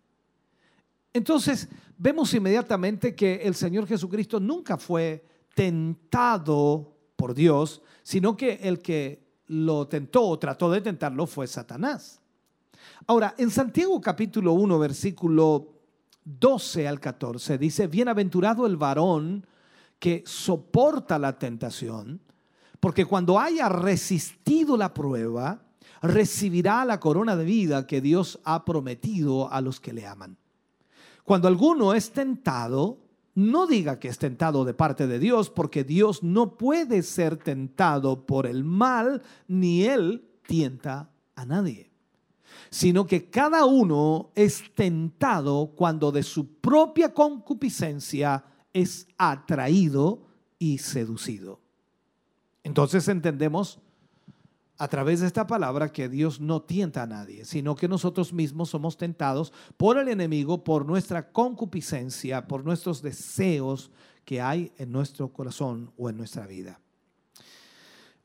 Entonces, vemos inmediatamente que el Señor Jesucristo nunca fue tentado por Dios, sino que el que lo tentó o trató de tentarlo fue Satanás. Ahora, en Santiago capítulo 1, versículo 12 al 14, dice, bienaventurado el varón que soporta la tentación, porque cuando haya resistido la prueba, recibirá la corona de vida que Dios ha prometido a los que le aman. Cuando alguno es tentado, no diga que es tentado de parte de Dios, porque Dios no puede ser tentado por el mal, ni Él tienta a nadie, sino que cada uno es tentado cuando de su propia concupiscencia es atraído y seducido. Entonces entendemos a través de esta palabra que Dios no tienta a nadie, sino que nosotros mismos somos tentados por el enemigo, por nuestra concupiscencia, por nuestros deseos que hay en nuestro corazón o en nuestra vida.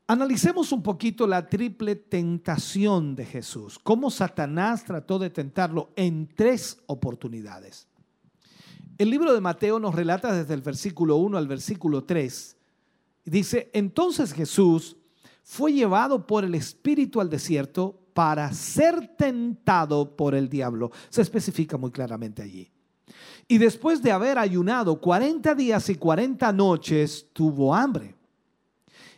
Analicemos un poquito la triple tentación de Jesús, cómo Satanás trató de tentarlo en tres oportunidades. El libro de Mateo nos relata desde el versículo 1 al versículo 3. Dice, entonces Jesús fue llevado por el Espíritu al desierto para ser tentado por el diablo. Se especifica muy claramente allí. Y después de haber ayunado 40 días y 40 noches, tuvo hambre.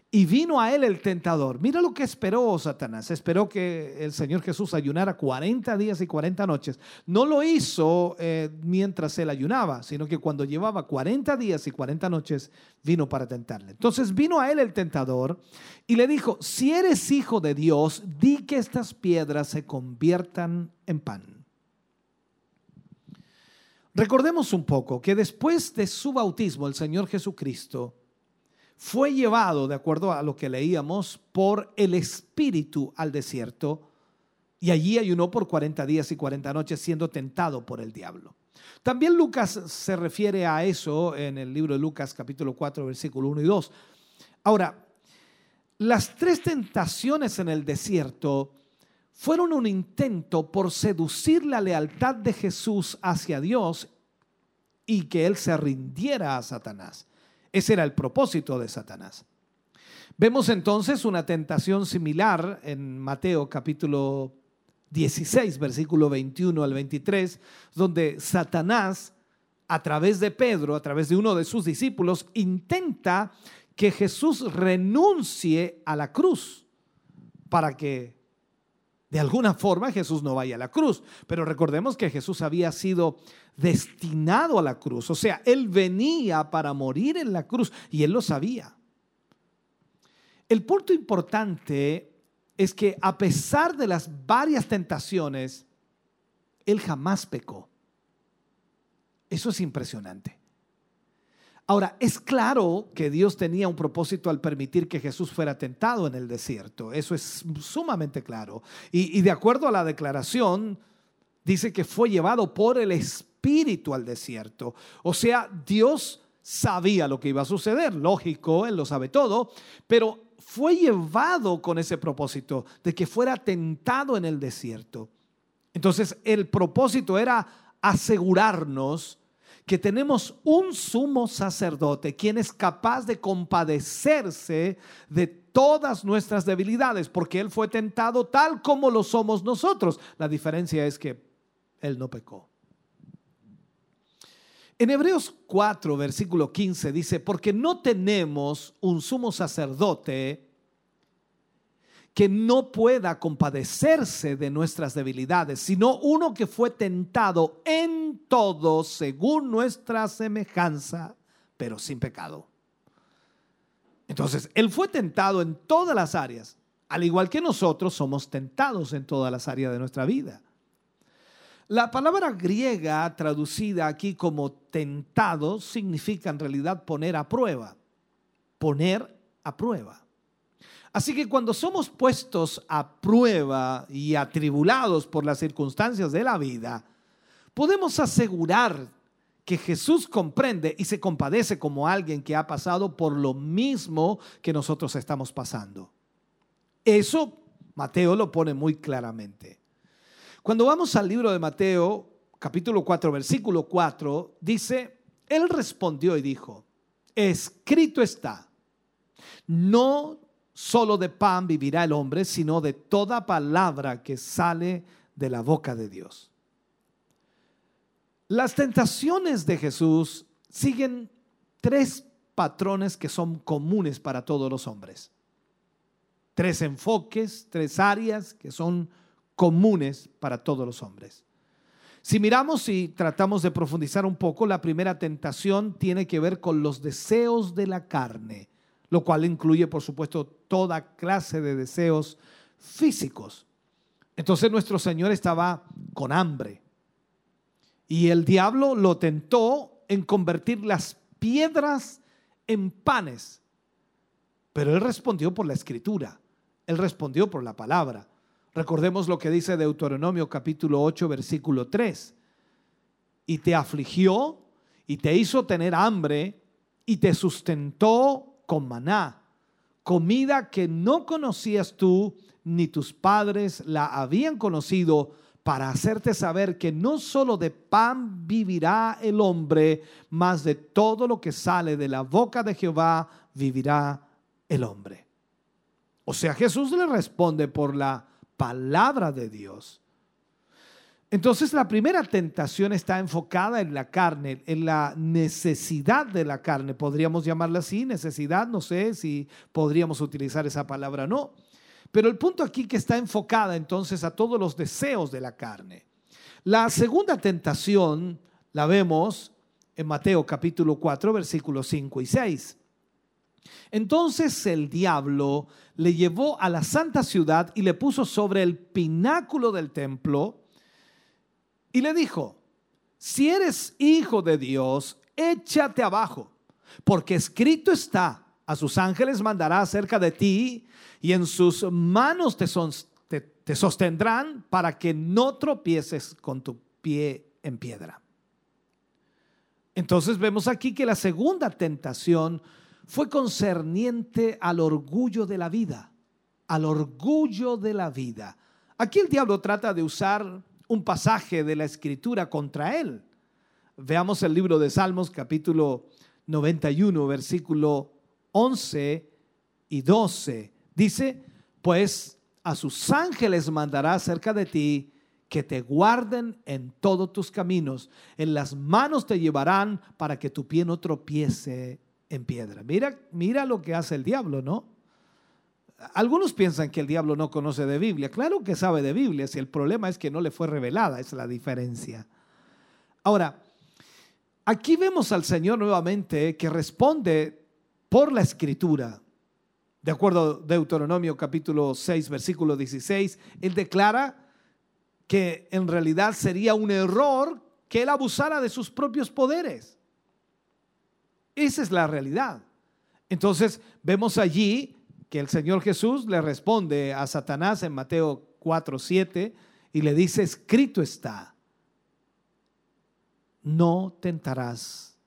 Y vino a él el tentador. Mira lo que esperó Satanás. Esperó que el Señor Jesús ayunara 40 días y 40 noches. No lo hizo eh, mientras él ayunaba, sino que cuando llevaba 40 días y 40 noches vino para tentarle. Entonces vino a él el tentador y le dijo, si eres hijo de Dios, di que estas piedras se conviertan en pan. Recordemos un poco que después de su bautismo el Señor Jesucristo fue llevado, de acuerdo a lo que leíamos, por el Espíritu al desierto y allí ayunó por 40 días y 40 noches siendo tentado por el diablo. También Lucas se refiere a eso en el libro de Lucas capítulo 4 versículo 1 y 2. Ahora, las tres tentaciones en el desierto fueron un intento por seducir la lealtad de Jesús hacia Dios y que él se rindiera a Satanás. Ese era el propósito de Satanás. Vemos entonces una tentación similar en Mateo capítulo 16, versículo 21 al 23, donde Satanás, a través de Pedro, a través de uno de sus discípulos, intenta que Jesús renuncie a la cruz para que de alguna forma Jesús no vaya a la cruz. Pero recordemos que Jesús había sido destinado a la cruz. O sea, Él venía para morir en la cruz y Él lo sabía. El punto importante es que a pesar de las varias tentaciones, Él jamás pecó. Eso es impresionante. Ahora, es claro que Dios tenía un propósito al permitir que Jesús fuera tentado en el desierto. Eso es sumamente claro. Y, de acuerdo a la declaración, dice que fue llevado por el Espíritu al desierto. O sea, Dios sabía lo que iba a suceder. Lógico, Él lo sabe todo. Pero fue llevado con ese propósito de que fuera tentado en el desierto. Entonces, el propósito era asegurarnos que tenemos un sumo sacerdote quien es capaz de compadecerse de todas nuestras debilidades, porque Él fue tentado tal como lo somos nosotros. La diferencia es que Él no pecó. En Hebreos 4, versículo 15 dice, porque no tenemos un sumo sacerdote que no pueda compadecerse de nuestras debilidades, sino uno que fue tentado en todo según nuestra semejanza, pero sin pecado. Entonces, Él fue tentado en todas las áreas, al igual que nosotros somos tentados en todas las áreas de nuestra vida. La palabra griega traducida aquí como tentado significa en realidad poner a prueba, poner a prueba. Así que cuando somos puestos a prueba y atribulados por las circunstancias de la vida, podemos asegurar que Jesús comprende y se compadece como alguien que ha pasado por lo mismo que nosotros estamos pasando. Eso Mateo lo pone muy claramente. Cuando vamos al libro de Mateo, capítulo 4, versículo 4, dice, Él respondió y dijo, escrito está, no solo de pan vivirá el hombre, sino de toda palabra que sale de la boca de Dios. Las tentaciones de Jesús siguen tres patrones que son comunes para todos los hombres. Tres enfoques, tres áreas que son comunes para todos los hombres. Si miramos y tratamos de profundizar un poco, la primera tentación tiene que ver con los deseos de la carne lo cual incluye, por supuesto, toda clase de deseos físicos. Entonces nuestro Señor estaba con hambre y el diablo lo tentó en convertir las piedras en panes. Pero él respondió por la escritura, él respondió por la palabra. Recordemos lo que dice Deuteronomio capítulo 8, versículo 3. Y te afligió y te hizo tener hambre y te sustentó con maná, comida que no conocías tú ni tus padres la habían conocido, para hacerte saber que no solo de pan vivirá el hombre, mas de todo lo que sale de la boca de Jehová vivirá el hombre. O sea, Jesús le responde por la palabra de Dios. Entonces la primera tentación está enfocada en la carne, en la necesidad de la carne. Podríamos llamarla así, necesidad, no sé si podríamos utilizar esa palabra o no. Pero el punto aquí que está enfocada entonces a todos los deseos de la carne. La segunda tentación la vemos en Mateo capítulo 4, versículos 5 y 6. Entonces el diablo le llevó a la santa ciudad y le puso sobre el pináculo del templo y le dijo, si eres hijo de Dios, échate abajo, porque escrito está, a sus ángeles mandará acerca de ti y en sus manos te, te sostendrán para que no tropieces con tu pie en piedra. Entonces vemos aquí que la segunda tentación fue concerniente al orgullo de la vida, al orgullo de la vida. Aquí el diablo trata de usar un pasaje de la escritura contra él. Veamos el libro de Salmos capítulo 91, versículo 11 y 12. Dice, pues a sus ángeles mandará cerca de ti que te guarden en todos tus caminos. En las manos te llevarán para que tu pie no tropiece en piedra. Mira, mira lo que hace el diablo, ¿no? Algunos piensan que el diablo no conoce de Biblia. Claro que sabe de Biblia, si el problema es que no le fue revelada, es la diferencia. Ahora, aquí vemos al Señor nuevamente que responde por la escritura. De acuerdo a Deuteronomio capítulo 6, versículo 16, Él declara que en realidad sería un error que Él abusara de sus propios poderes. Esa es la realidad. Entonces vemos allí que el Señor Jesús le responde a Satanás en Mateo 4, 7 y le dice, escrito está, no tentarás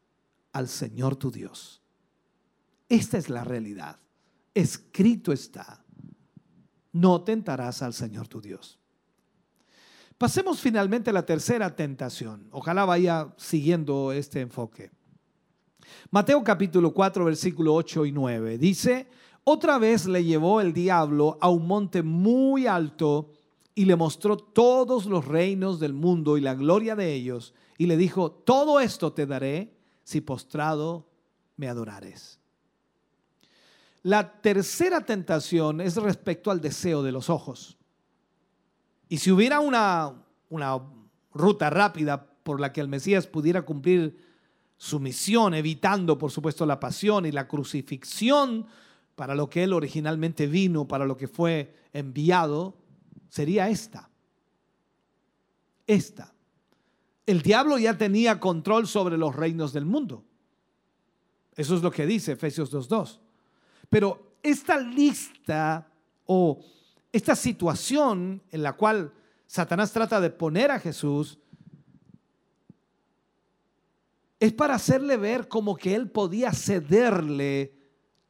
al Señor tu Dios. Esta es la realidad. Escrito está, no tentarás al Señor tu Dios. Pasemos finalmente a la tercera tentación. Ojalá vaya siguiendo este enfoque. Mateo capítulo 4, versículo 8 y 9 dice, otra vez le llevó el diablo a un monte muy alto y le mostró todos los reinos del mundo y la gloria de ellos, y le dijo, todo esto te daré si postrado me adorares. La tercera tentación es respecto al deseo de los ojos. Y si hubiera una, una ruta rápida por la que el Mesías pudiera cumplir su misión, evitando, por supuesto, la pasión y la crucifixión, para lo que él originalmente vino, para lo que fue enviado, sería esta. Esta. El diablo ya tenía control sobre los reinos del mundo. Eso es lo que dice Efesios 2.2. Pero esta lista o esta situación en la cual Satanás trata de poner a Jesús es para hacerle ver como que él podía cederle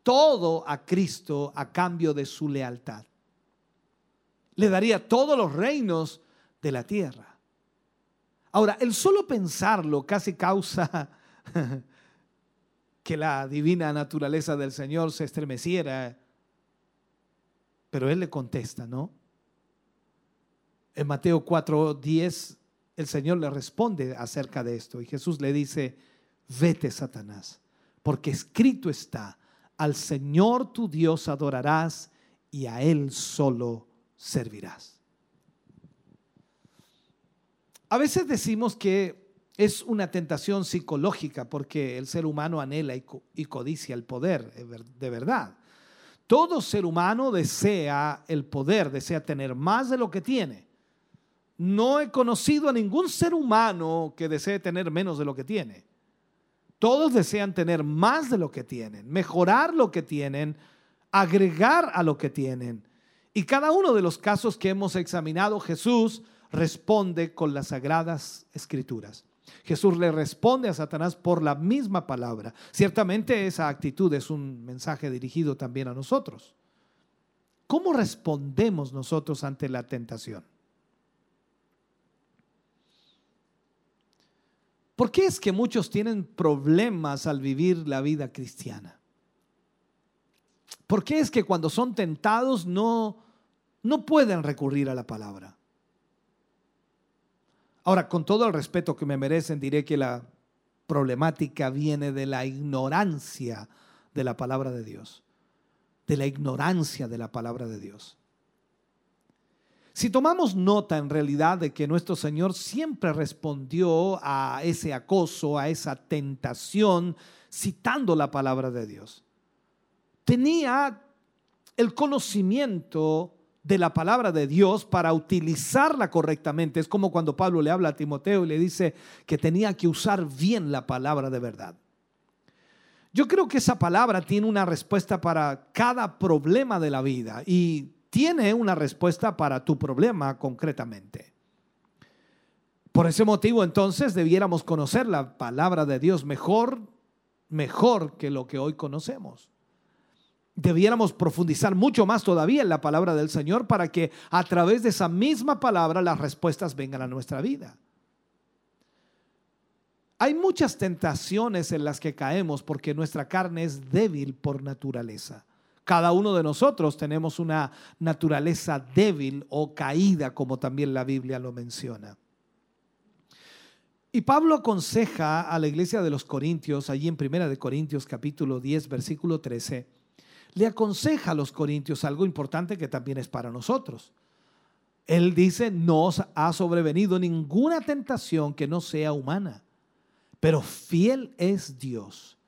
todo a Cristo a cambio de su lealtad. Le daría todos los reinos de la tierra. Ahora, el solo pensarlo casi causa que la divina naturaleza del Señor se estremeciera. Pero Él le contesta, ¿no? En Mateo 4:10 el Señor le responde acerca de esto y Jesús le dice, vete Satanás, porque escrito está, al Señor tu Dios adorarás y a Él solo servirás. A veces decimos que es una tentación psicológica porque el ser humano anhela y codicia el poder, de verdad. Todo ser humano desea el poder, desea tener más de lo que tiene. No he conocido a ningún ser humano que desee tener menos de lo que tiene. Todos desean tener más de lo que tienen, mejorar lo que tienen, agregar a lo que tienen. Y cada uno de los casos que hemos examinado, Jesús responde con las sagradas escrituras. Jesús le responde a Satanás por la misma palabra. Ciertamente esa actitud es un mensaje dirigido también a nosotros. ¿Cómo respondemos nosotros ante la tentación? ¿Por qué es que muchos tienen problemas al vivir la vida cristiana? ¿Por qué es que cuando son tentados no, no pueden recurrir a la palabra? Ahora, con todo el respeto que me merecen, diré que la problemática viene de la ignorancia de la palabra de Dios, de la ignorancia de la palabra de Dios. Si tomamos nota en realidad de que nuestro Señor siempre respondió a ese acoso, a esa tentación, citando la palabra de Dios, tenía el conocimiento de la palabra de Dios para utilizarla correctamente. Es como cuando Pablo le habla a Timoteo y le dice que tenía que usar bien la palabra de verdad. Yo creo que esa palabra tiene una respuesta para cada problema de la vida y tiene una respuesta para tu problema concretamente. Por ese motivo entonces debiéramos conocer la palabra de Dios mejor, mejor que lo que hoy conocemos debiéramos profundizar mucho más todavía en la palabra del Señor para que a través de esa misma palabra las respuestas vengan a nuestra vida. Hay muchas tentaciones en las que caemos porque nuestra carne es débil por naturaleza. Cada uno de nosotros tenemos una naturaleza débil o caída, como también la Biblia lo menciona. Y Pablo aconseja a la iglesia de los Corintios, allí en Primera de Corintios capítulo 10, versículo 13, le aconseja a los corintios algo importante que también es para nosotros. Él dice, no os ha sobrevenido ninguna tentación que no sea humana, pero fiel es Dios,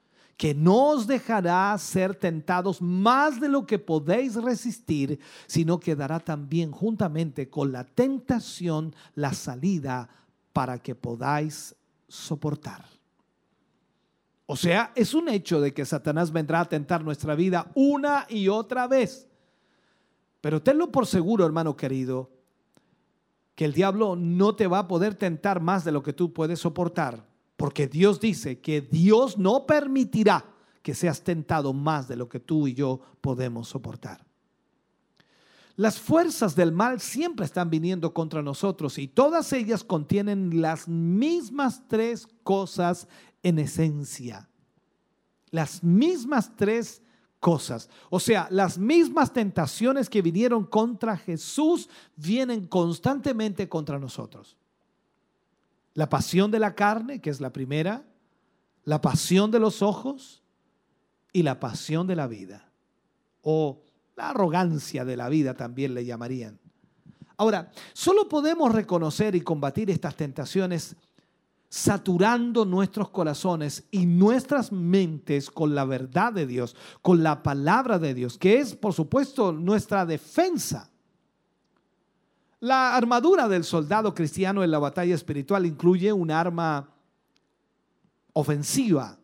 que no os dejará ser tentados más de lo que podéis resistir, sino que dará también juntamente con la tentación la salida para que podáis soportar. O sea, es un hecho de que Satanás vendrá a tentar nuestra vida una y otra vez. Pero tenlo por seguro, hermano querido, que el diablo no te va a poder tentar más de lo que tú puedes soportar, porque Dios dice que Dios no permitirá que seas tentado más de lo que tú y yo podemos soportar. Las fuerzas del mal siempre están viniendo contra nosotros y todas ellas contienen las mismas tres cosas en esencia. Las mismas tres cosas. O sea, las mismas tentaciones que vinieron contra Jesús vienen constantemente contra nosotros. La pasión de la carne, que es la primera, la pasión de los ojos y la pasión de la vida. O la arrogancia de la vida también le llamarían. Ahora, solo podemos reconocer y combatir estas tentaciones saturando nuestros corazones y nuestras mentes con la verdad de Dios, con la palabra de Dios, que es, por supuesto, nuestra defensa. La armadura del soldado cristiano en la batalla espiritual incluye un arma ofensiva,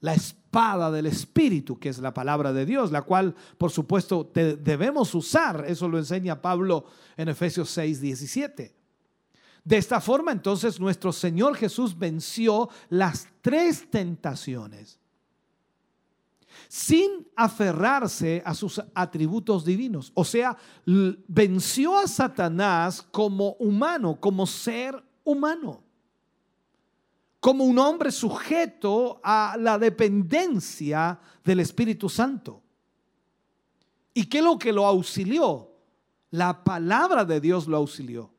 la espada del Espíritu, que es la palabra de Dios, la cual, por supuesto, debemos usar. Eso lo enseña Pablo en Efesios 6, 17. De esta forma, entonces, nuestro Señor Jesús venció las tres tentaciones sin aferrarse a sus atributos divinos. O sea, venció a Satanás como humano, como ser humano, como un hombre sujeto a la dependencia del Espíritu Santo. ¿Y qué es lo que lo auxilió? La palabra de Dios lo auxilió.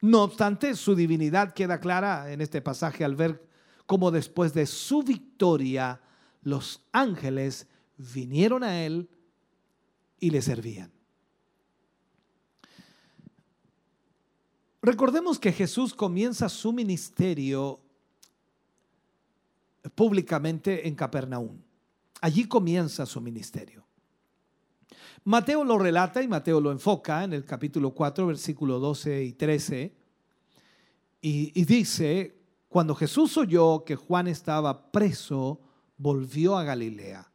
No obstante, su divinidad queda clara en este pasaje al ver cómo después de su victoria los ángeles vinieron a él y le servían. Recordemos que Jesús comienza su ministerio públicamente en Capernaum. Allí comienza su ministerio. Mateo lo relata y Mateo lo enfoca en el capítulo 4, versículo 12 y 13. Y, dice, cuando Jesús oyó que Juan estaba preso, volvió a Galilea.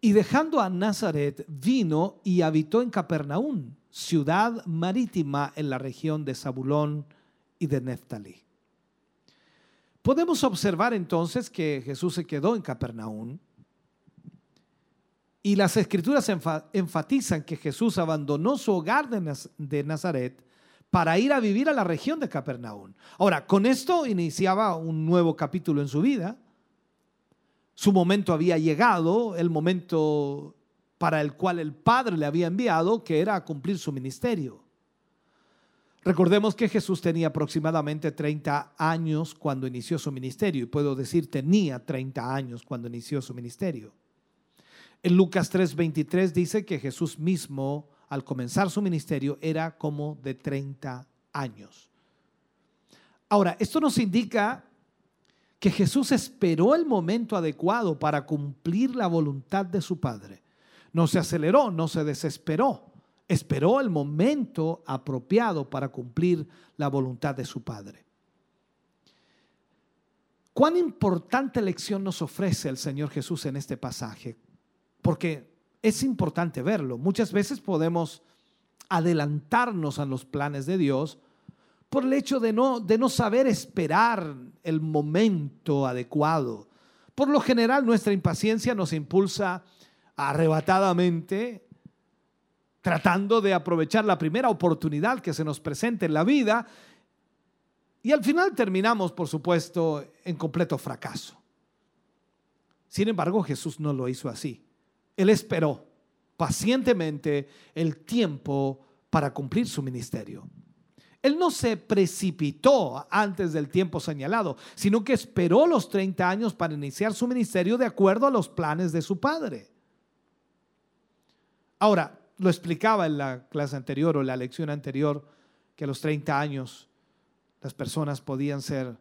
Y dejando a Nazaret, vino y habitó en Capernaum, ciudad marítima en la región de Zabulón y de Neftalí. Podemos observar entonces que Jesús se quedó en Capernaum y las escrituras enfatizan que Jesús abandonó su hogar de Nazaret para ir a vivir a la región de Capernaum. Ahora, con esto iniciaba un nuevo capítulo en su vida. Su momento había llegado, el momento para el cual el Padre le había enviado, que era a cumplir su ministerio. Recordemos que Jesús tenía aproximadamente 30 años cuando inició su ministerio, y puedo decir tenía 30 años cuando inició su ministerio. En Lucas 3:23 dice que Jesús mismo, al comenzar su ministerio, era como de 30 años. Ahora, esto nos indica que Jesús esperó el momento adecuado para cumplir la voluntad de su Padre. No se aceleró, no se desesperó esperó el momento apropiado para cumplir la voluntad de su Padre. Cuán importante lección nos ofrece el Señor Jesús en este pasaje, porque es importante verlo. Muchas veces podemos adelantarnos a los planes de Dios por el hecho de no, de no saber esperar el momento adecuado. Por lo general nuestra impaciencia nos impulsa arrebatadamente tratando de aprovechar la primera oportunidad que se nos presente en la vida y al final terminamos, por supuesto, en completo fracaso. Sin embargo, Jesús no lo hizo así. Él esperó pacientemente el tiempo para cumplir su ministerio. Él no se precipitó antes del tiempo señalado, sino que esperó los 30 años para iniciar su ministerio de acuerdo a los planes de su padre. Ahora, lo explicaba en la clase anterior o la lección anterior, que a los 30 años las personas podían ser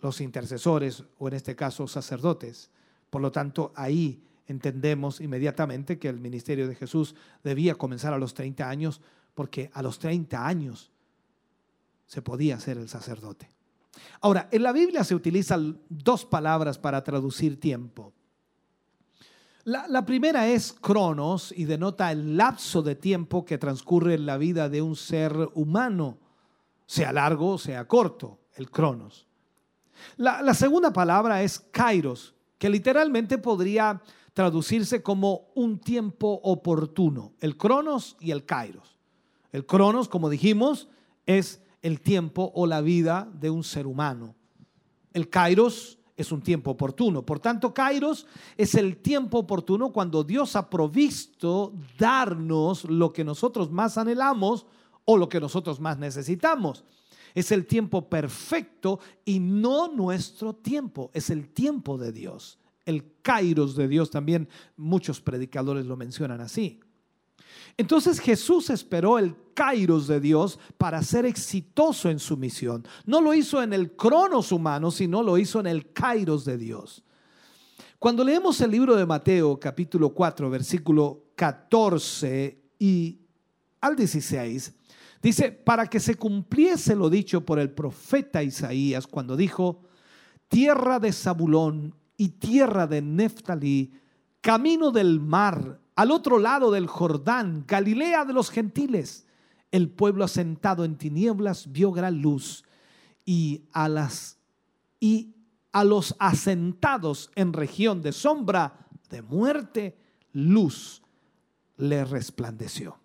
los intercesores o en este caso sacerdotes. Por lo tanto, ahí entendemos inmediatamente que el ministerio de Jesús debía comenzar a los 30 años porque a los 30 años se podía ser el sacerdote. Ahora, en la Biblia se utilizan dos palabras para traducir tiempo. La, primera es cronos y denota el lapso de tiempo que transcurre en la vida de un ser humano, sea largo o sea corto, el cronos. La, la segunda palabra es kairos, que literalmente podría traducirse como un tiempo oportuno, el cronos y el kairos. El cronos, como dijimos, es el tiempo o la vida de un ser humano. El kairos es un tiempo oportuno. Por tanto, Kairos es el tiempo oportuno cuando Dios ha provisto darnos lo que nosotros más anhelamos o lo que nosotros más necesitamos. Es el tiempo perfecto y no nuestro tiempo, es el tiempo de Dios. El Kairos de Dios también muchos predicadores lo mencionan así. Entonces Jesús esperó el kairos de Dios para ser exitoso en su misión. No lo hizo en el cronos humano, sino lo hizo en el kairos de Dios. Cuando leemos el libro de Mateo capítulo 4 versículo 14 y al 16, dice, para que se cumpliese lo dicho por el profeta Isaías cuando dijo, tierra de Zabulón y tierra de Neftalí, camino del mar al otro lado del Jordán, Galilea de los gentiles, el pueblo asentado en tinieblas vio gran luz y a las y a los asentados en región de sombra de muerte, luz le resplandeció.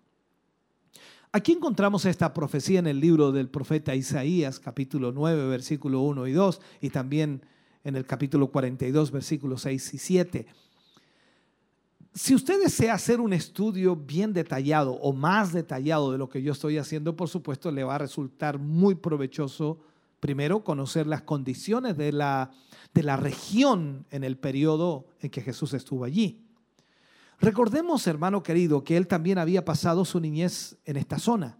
Aquí encontramos esta profecía en el libro del profeta Isaías, capítulo 9, versículo 1 y 2, y también en el capítulo 42, versículos 6 y 7 si usted desea hacer un estudio bien detallado o más detallado de lo que yo estoy haciendo, por supuesto, le va a resultar muy provechoso, primero, conocer las condiciones de la, de la región en el periodo en que Jesús estuvo allí. Recordemos, hermano querido, que él también había pasado su niñez en esta zona.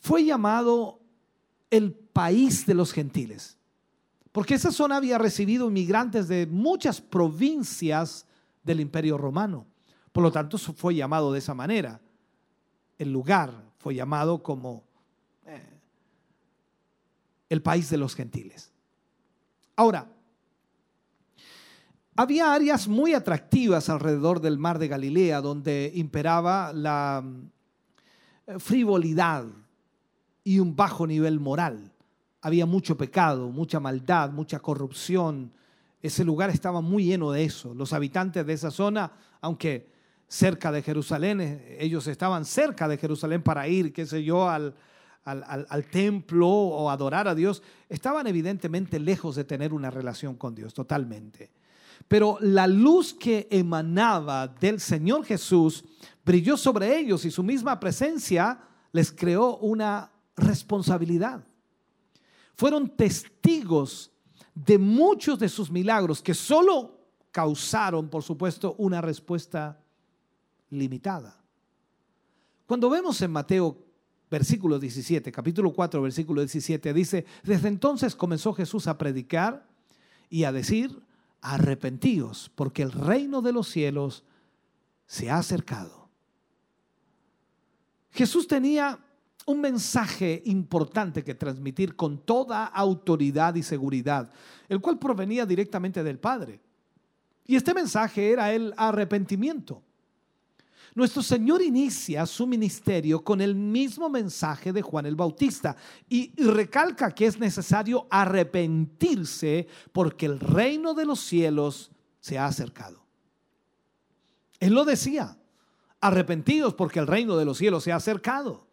Fue llamado el país de los gentiles. Porque esa zona había recibido inmigrantes de muchas provincias del imperio romano. Por lo tanto, fue llamado de esa manera. El lugar fue llamado como eh, el país de los gentiles. Ahora, había áreas muy atractivas alrededor del mar de Galilea donde imperaba la eh, frivolidad y un bajo nivel moral había mucho pecado, mucha maldad, mucha corrupción. Ese lugar estaba muy lleno de eso. Los habitantes de esa zona, aunque cerca de Jerusalén, eh, ellos estaban cerca de Jerusalén para ir, qué sé yo, al, al, templo o adorar a Dios, estaban evidentemente lejos de tener una relación con Dios, totalmente. Pero la luz que emanaba del Señor Jesús brilló sobre ellos y su misma presencia les creó una responsabilidad. Fueron testigos de muchos de sus milagros que solo causaron, por supuesto, una respuesta limitada. Cuando vemos en Mateo versículo 17, capítulo 4, versículo 17, dice, desde entonces comenzó Jesús a predicar y a decir, arrepentíos, porque el reino de los cielos se ha acercado. Jesús tenía un mensaje importante que transmitir con toda autoridad y seguridad, el cual provenía directamente del Padre. Y este mensaje era el arrepentimiento. Nuestro Señor inicia su ministerio con el mismo mensaje de Juan el Bautista y recalca que es necesario arrepentirse porque el reino de los cielos se ha acercado. Él lo decía, arrepentidos porque el reino de los cielos se ha acercado.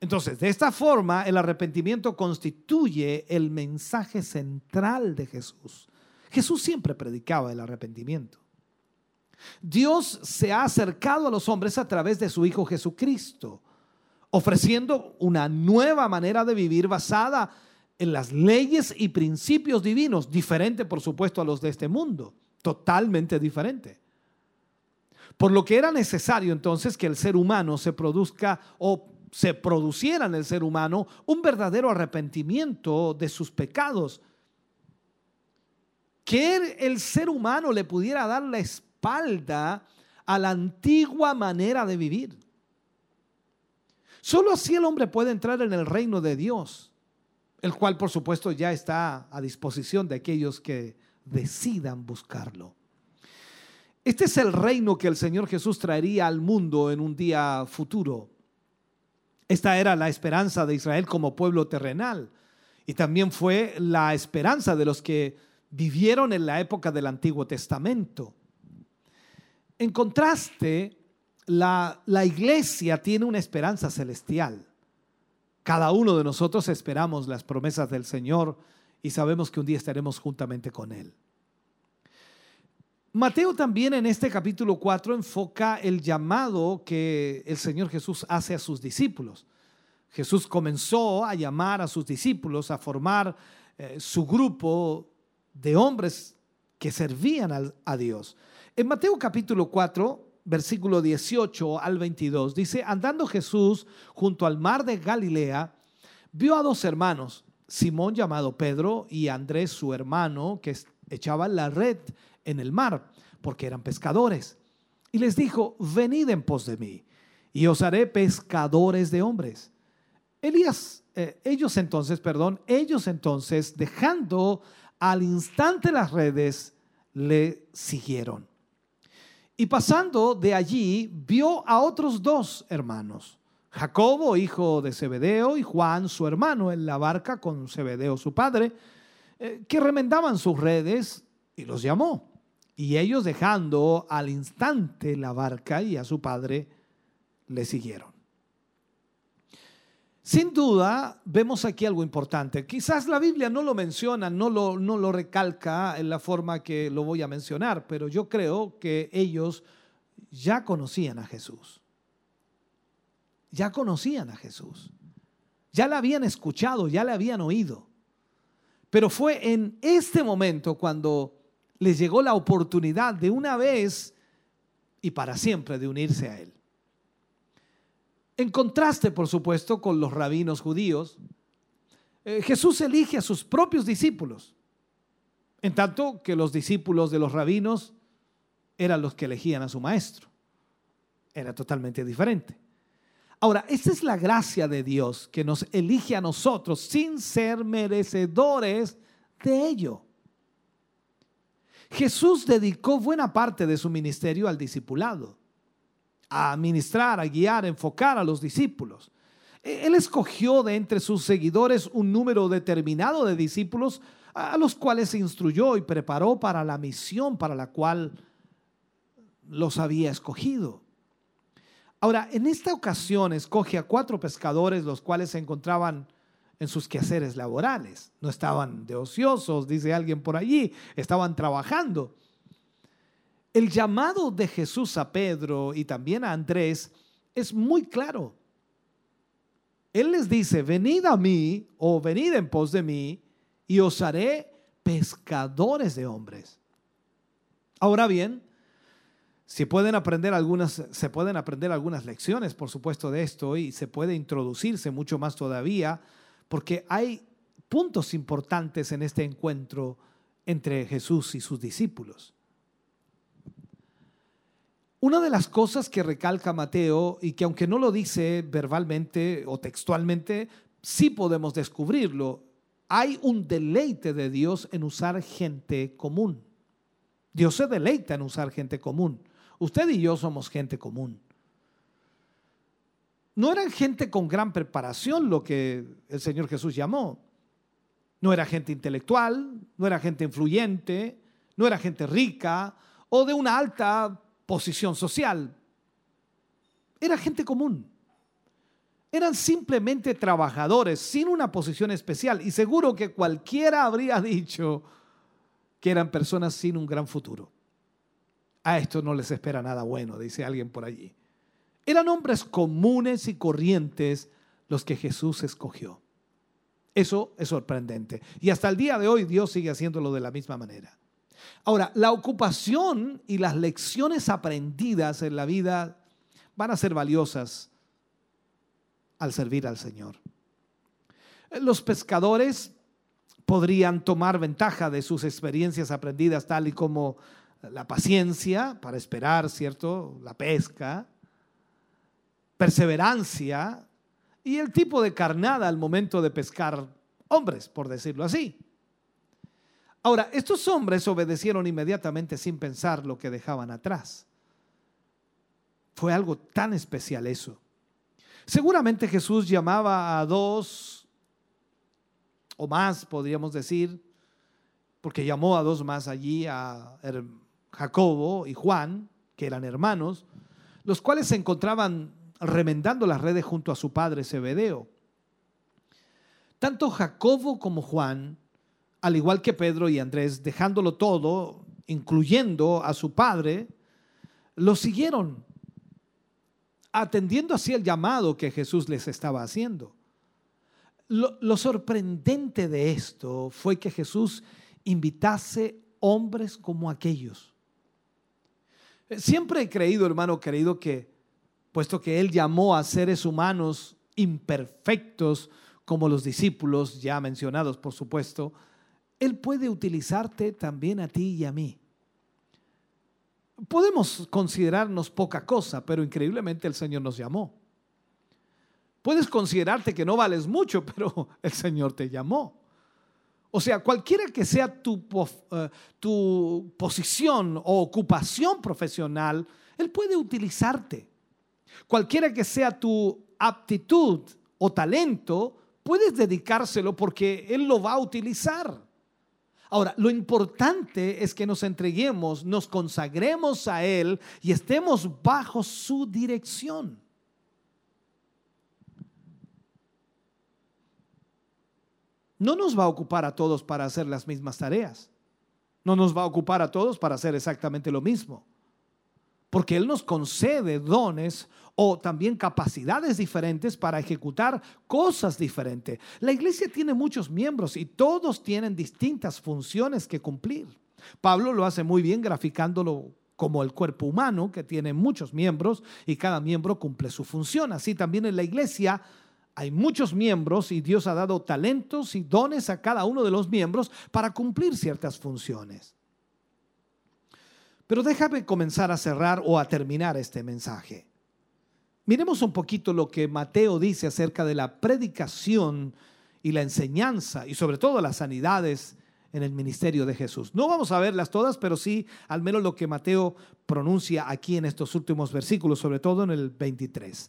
Entonces, de esta forma, el arrepentimiento constituye el mensaje central de Jesús. Jesús siempre predicaba el arrepentimiento. Dios se ha acercado a los hombres a través de su Hijo Jesucristo, ofreciendo una nueva manera de vivir basada en las leyes y principios divinos, diferente por supuesto a los de este mundo, totalmente diferente. Por lo que era necesario entonces que el ser humano se produzca o se produciera en el ser humano un verdadero arrepentimiento de sus pecados. Que el ser humano le pudiera dar la espalda a la antigua manera de vivir. Solo así el hombre puede entrar en el reino de Dios, el cual por supuesto ya está a disposición de aquellos que decidan buscarlo. Este es el reino que el Señor Jesús traería al mundo en un día futuro. Esta era la esperanza de Israel como pueblo terrenal y también fue la esperanza de los que vivieron en la época del Antiguo Testamento. En contraste, la, la iglesia tiene una esperanza celestial. Cada uno de nosotros esperamos las promesas del Señor y sabemos que un día estaremos juntamente con Él. Mateo también en este capítulo 4 enfoca el llamado que el Señor Jesús hace a sus discípulos. Jesús comenzó a llamar a sus discípulos a formar eh, su grupo de hombres que servían a Dios. En Mateo capítulo 4, versículo 18 al 22, dice, andando Jesús junto al mar de Galilea, vio a dos hermanos, Simón llamado Pedro y Andrés su hermano, que echaban la red en el mar, porque eran pescadores. Y les dijo, venid en pos de mí, y os haré pescadores de hombres. Elías, eh, ellos entonces, perdón, ellos entonces, dejando al instante las redes, le siguieron. Y pasando de allí, vio a otros dos hermanos, Jacobo, hijo de Zebedeo, y Juan, su hermano, en la barca con Zebedeo, su padre, eh, que remendaban sus redes y los llamó. Y ellos dejando al instante la barca y a su padre, le siguieron. Sin duda, vemos aquí algo importante. Quizás la Biblia no lo menciona, no lo, no lo recalca en la forma que lo voy a mencionar, pero yo creo que ellos ya conocían a Jesús. Ya conocían a Jesús. Ya la habían escuchado, ya la habían oído. Pero fue en este momento cuando les llegó la oportunidad de una vez y para siempre de unirse a Él. En contraste, por supuesto, con los rabinos judíos, eh, Jesús elige a sus propios discípulos, en tanto que los discípulos de los rabinos eran los que elegían a su maestro. Era totalmente diferente. Ahora, esta es la gracia de Dios que nos elige a nosotros sin ser merecedores de ello. Jesús dedicó buena parte de su ministerio al discipulado a ministrar, a guiar, a enfocar a los discípulos. E-, él escogió de entre sus seguidores un número determinado de discípulos a los cuales instruyó y preparó para la misión para la cual los había escogido. Ahora, en esta ocasión escoge a cuatro pescadores, los cuales se encontraban en sus quehaceres laborales. No estaban de ociosos, dice alguien por allí, estaban trabajando. El llamado de Jesús a Pedro y también a Andrés es muy claro. Él les dice, venid a mí o venid en pos de mí y os haré pescadores de hombres. Ahora bien, si pueden aprender algunas, se pueden aprender algunas lecciones, por supuesto, de esto y se puede introducirse mucho más todavía, porque hay puntos importantes en este encuentro entre Jesús y sus discípulos. Una de las cosas que recalca Mateo y que aunque no lo dice verbalmente o textualmente, sí podemos descubrirlo, hay un deleite de Dios en usar gente común. Dios se deleita en usar gente común. Usted y yo somos gente común. No eran gente con gran preparación lo que el Señor Jesús llamó. No era gente intelectual, no era gente influyente, no era gente rica o de una alta posición social. Era gente común. Eran simplemente trabajadores sin una posición especial y seguro que cualquiera habría dicho que eran personas sin un gran futuro a esto no les espera nada bueno, dice alguien por allí. Eran hombres comunes y corrientes los que Jesús escogió. Eso es sorprendente. Y hasta el día de hoy Dios sigue haciéndolo de la misma manera. Ahora, la ocupación y las lecciones aprendidas en la vida van a ser valiosas al servir al Señor. Los pescadores podrían tomar ventaja de sus experiencias aprendidas tal y como la paciencia para esperar, ¿cierto? La pesca, perseverancia y el tipo de carnada al momento de pescar hombres, por decirlo así. Ahora, estos hombres obedecieron inmediatamente sin pensar lo que dejaban atrás. Fue algo tan especial eso. Seguramente Jesús llamaba a dos o más, podríamos decir, porque llamó a dos más allí, a Jacobo y Juan, que eran hermanos, los cuales se encontraban remendando las redes junto a su padre Zebedeo. Tanto Jacobo como Juan, al igual que Pedro y Andrés, dejándolo todo, incluyendo a su padre, lo siguieron, atendiendo así el llamado que Jesús les estaba haciendo. Lo, lo sorprendente de esto fue que Jesús invitase hombres como aquellos Siempre he creído, hermano querido, que puesto que Él llamó a seres humanos imperfectos, como los discípulos ya mencionados, por supuesto, Él puede utilizarte también a ti y a mí. Podemos considerarnos poca cosa, pero increíblemente el Señor nos llamó. Puedes considerarte que no vales mucho, pero el Señor te llamó. O sea, cualquiera que sea tu, eh, posición o ocupación profesional, Él puede utilizarte. Cualquiera que sea tu aptitud o talento, puedes dedicárselo porque Él lo va a utilizar. Ahora, lo importante es que nos entreguemos, nos consagremos a Él y estemos bajo su dirección. no nos va a ocupar a todos para hacer las mismas tareas. No nos va a ocupar a todos para hacer exactamente lo mismo. Porque Él nos concede dones o también capacidades diferentes para ejecutar cosas diferentes. La iglesia tiene muchos miembros y todos tienen distintas funciones que cumplir. Pablo lo hace muy bien graficándolo como el cuerpo humano, que tiene muchos miembros y cada miembro cumple su función. Así también en la iglesia hay muchos miembros y Dios ha dado talentos y dones a cada uno de los miembros para cumplir ciertas funciones. Pero déjame comenzar a cerrar o a terminar este mensaje. Miremos un poquito lo que Mateo dice acerca de la predicación y la enseñanza y sobre todo las sanidades en el ministerio de Jesús. No vamos a verlas todas, pero sí al menos lo que Mateo pronuncia aquí en estos últimos versículos, sobre todo en el 23.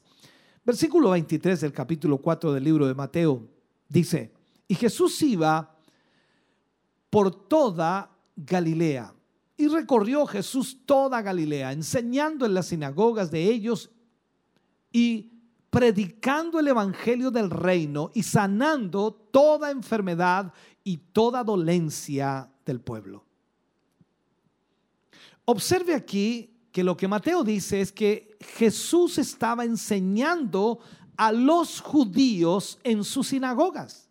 Versículo 23 del capítulo 4 del libro de Mateo dice, y Jesús iba por toda Galilea. Y recorrió Jesús toda Galilea, enseñando en las sinagogas de ellos y predicando el Evangelio del reino y sanando toda enfermedad y toda dolencia del pueblo. Observe aquí que lo que Mateo dice es que Jesús estaba enseñando a los judíos en sus sinagogas.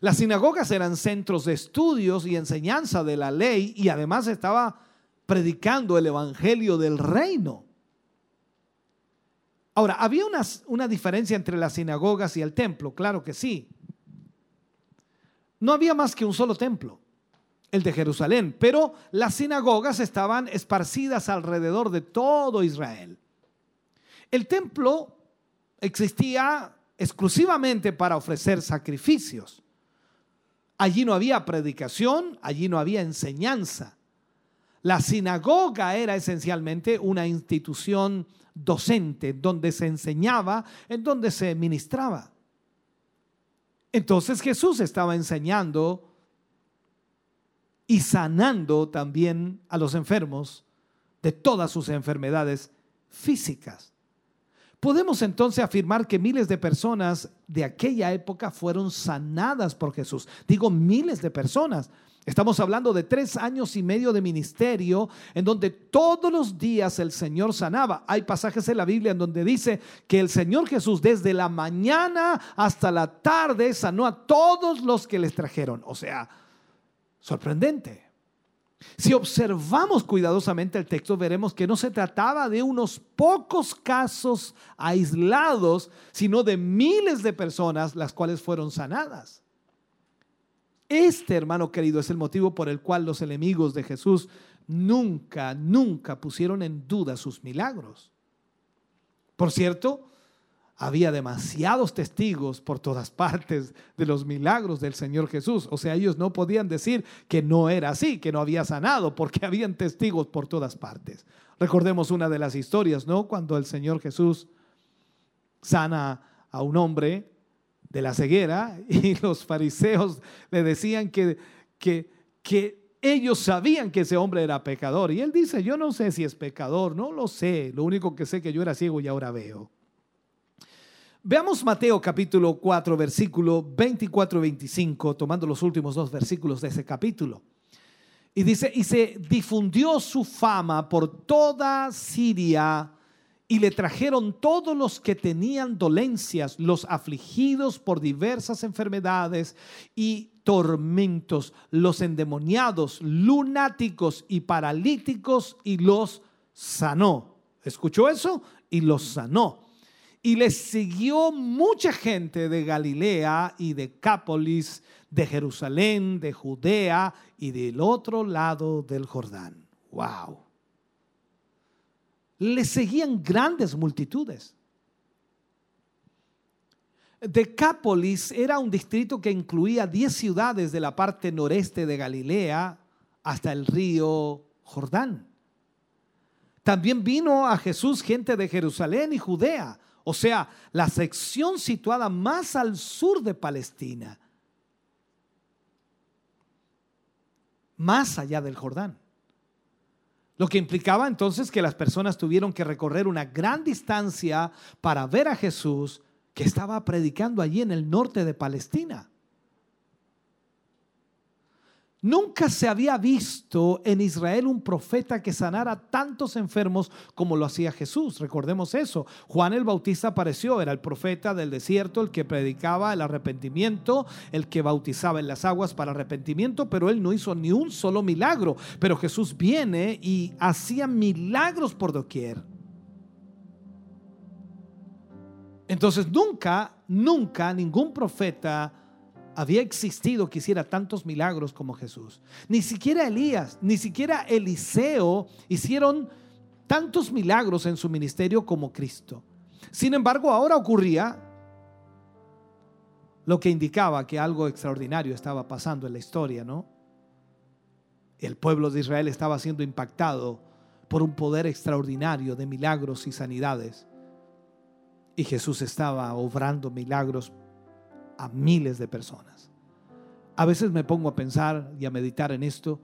Las sinagogas eran centros de estudios y enseñanza de la ley y además estaba predicando el evangelio del reino. Ahora, ¿había una, diferencia entre las sinagogas y el templo? Claro que sí. No había más que un solo templo, el de Jerusalén, pero las sinagogas estaban esparcidas alrededor de todo Israel. El templo existía exclusivamente para ofrecer sacrificios. Allí no había predicación, allí no había enseñanza. La sinagoga era esencialmente una institución docente donde se enseñaba, en donde se ministraba. Entonces Jesús estaba enseñando y sanando también a los enfermos de todas sus enfermedades físicas. Podemos entonces afirmar que miles de personas de aquella época fueron sanadas por Jesús. Digo miles de personas. Estamos hablando de tres años y medio de ministerio en donde todos los días el Señor sanaba. Hay pasajes en la Biblia en donde dice que el Señor Jesús desde la mañana hasta la tarde sanó a todos los que les trajeron. O sea, sorprendente. Si observamos cuidadosamente el texto, veremos que no se trataba de unos pocos casos aislados, sino de miles de personas las cuales fueron sanadas. Este, hermano querido, es el motivo por el cual los enemigos de Jesús nunca, nunca pusieron en duda sus milagros. Por cierto, había demasiados testigos por todas partes de los milagros del Señor Jesús. O sea, ellos no podían decir que no era así, que no había sanado, porque habían testigos por todas partes. Recordemos una de las historias, ¿no? Cuando el Señor Jesús sana a un hombre de la ceguera y los fariseos le decían que, que, que ellos sabían que ese hombre era pecador. Y él dice, yo no sé si es pecador, no lo sé. Lo único que sé que yo era ciego y ahora veo. Veamos Mateo capítulo 4, versículo 24 y 25, tomando los últimos dos versículos de ese capítulo. Y dice, y se difundió su fama por toda Siria y le trajeron todos los que tenían dolencias, los afligidos por diversas enfermedades y tormentos, los endemoniados, lunáticos y paralíticos y los sanó. ¿Escuchó eso? Y los sanó. Y les siguió mucha gente de Galilea y de Cápolis, de Jerusalén, de Judea y del otro lado del Jordán. ¡Wow! Les seguían grandes multitudes. Decápolis era un distrito que incluía 10 ciudades de la parte noreste de Galilea hasta el río Jordán. También vino a Jesús gente de Jerusalén y Judea, o sea, la sección situada más al sur de Palestina, más allá del Jordán. Lo que implicaba entonces que las personas tuvieron que recorrer una gran distancia para ver a Jesús que estaba predicando allí en el norte de Palestina. Nunca se había visto en Israel un profeta que sanara tantos enfermos como lo hacía Jesús. Recordemos eso. Juan el Bautista apareció, era el profeta del desierto, el que predicaba el arrepentimiento, el que bautizaba en las aguas para arrepentimiento, pero él no hizo ni un solo milagro. Pero Jesús viene y hacía milagros por doquier. Entonces nunca, nunca ningún profeta había existido que hiciera tantos milagros como Jesús. Ni siquiera Elías, ni siquiera Eliseo hicieron tantos milagros en su ministerio como Cristo. Sin embargo, ahora ocurría lo que indicaba que algo extraordinario estaba pasando en la historia, ¿no? El pueblo de Israel estaba siendo impactado por un poder extraordinario de milagros y sanidades. Y Jesús estaba obrando milagros a miles de personas. A veces me pongo a pensar y a meditar en esto,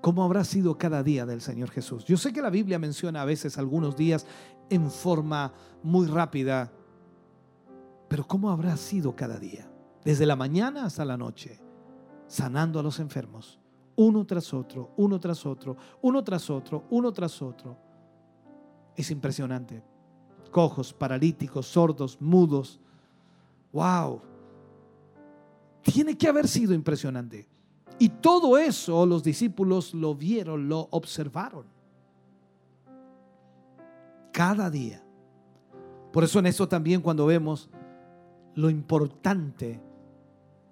¿cómo habrá sido cada día del Señor Jesús? Yo sé que la Biblia menciona a veces algunos días en forma muy rápida, pero ¿cómo habrá sido cada día? Desde la mañana hasta la noche, sanando a los enfermos, uno tras otro, uno tras otro, uno tras otro, uno tras otro. Es impresionante. Cojos, paralíticos, sordos, mudos. ¡Wow! Tiene que haber sido impresionante. Y todo eso los discípulos lo vieron, lo observaron. Cada día. Por eso en eso también cuando vemos lo importante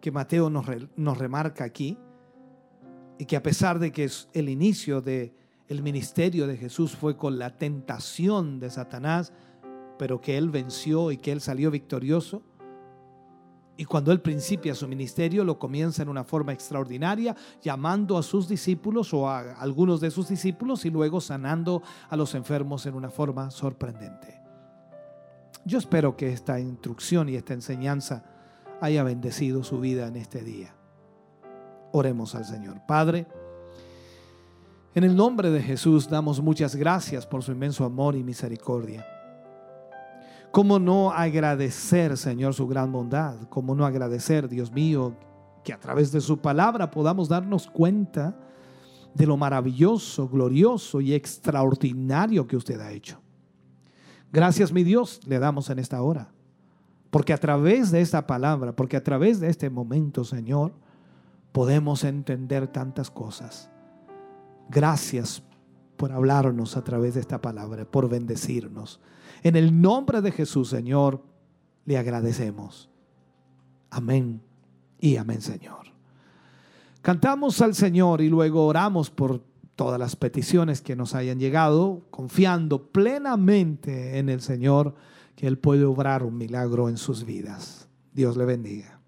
que Mateo nos, nos remarca aquí, y que a pesar de que el inicio del el ministerio de Jesús fue con la tentación de Satanás, pero que él venció y que él salió victorioso, y cuando él principia su ministerio, lo comienza en una forma extraordinaria, llamando a sus discípulos o a algunos de sus discípulos y luego sanando a los enfermos en una forma sorprendente. Yo espero que esta instrucción y esta enseñanza haya bendecido su vida en este día. Oremos al Señor. Padre, en el nombre de Jesús damos muchas gracias por su inmenso amor y misericordia. ¿Cómo no agradecer, Señor, su gran bondad? ¿Cómo no agradecer, Dios mío, que a través de su palabra podamos darnos cuenta de lo maravilloso, glorioso y extraordinario que usted ha hecho? Gracias, mi Dios, le damos en esta hora. Porque a través de esta palabra, porque a través de este momento, Señor, podemos entender tantas cosas. Gracias por hablarnos a través de esta palabra, por bendecirnos. En el nombre de Jesús, Señor, le agradecemos. Amén y amén, Señor. Cantamos al Señor y luego oramos por todas las peticiones que nos hayan llegado, confiando plenamente en el Señor que Él puede obrar un milagro en sus vidas. Dios le bendiga.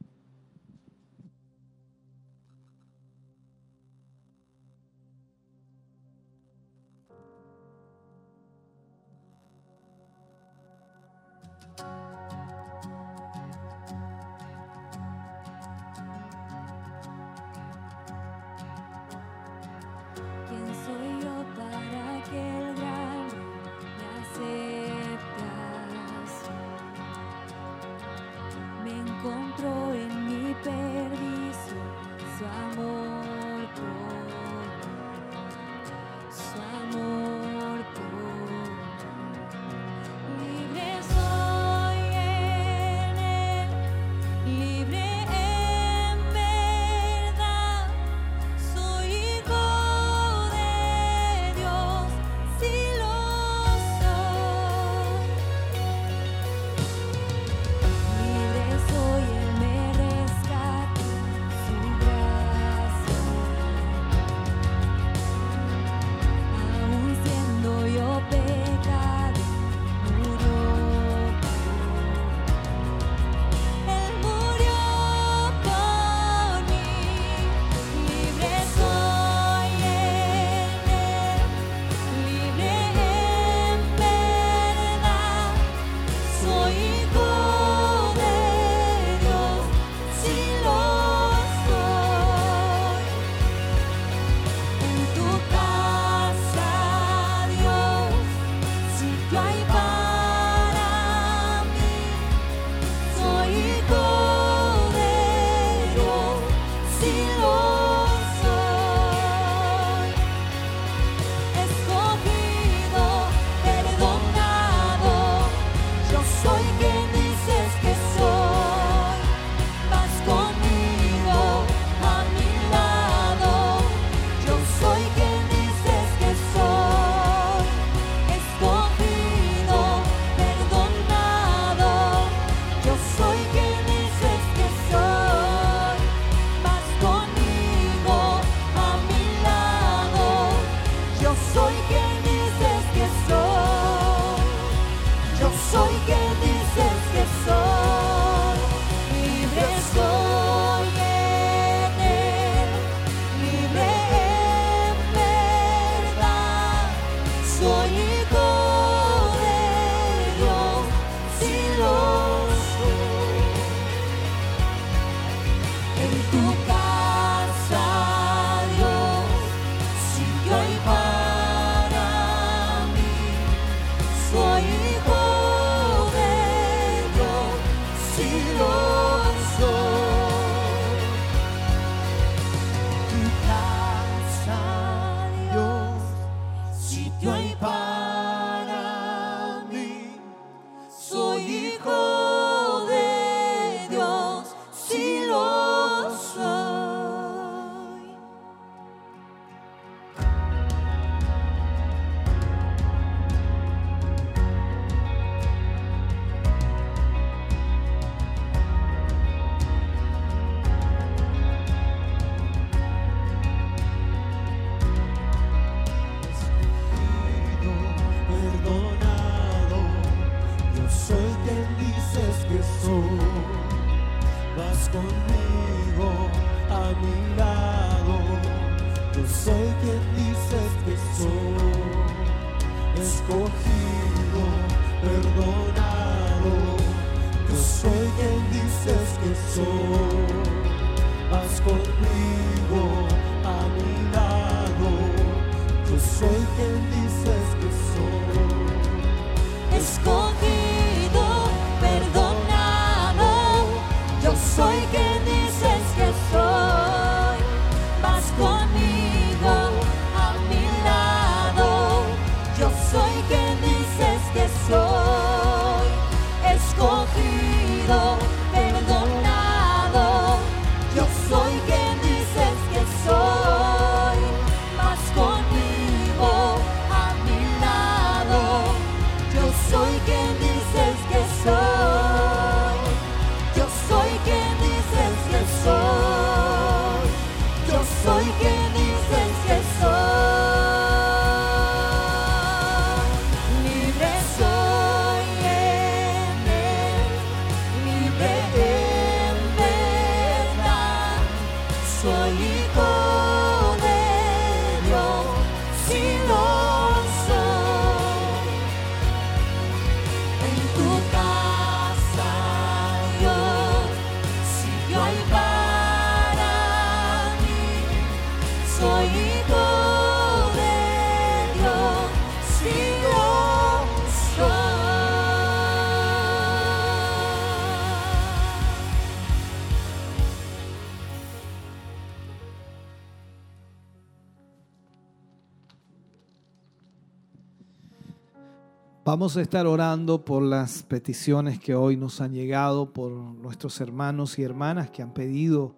Vamos a estar orando por las peticiones que hoy nos han llegado, por nuestros hermanos y hermanas que han pedido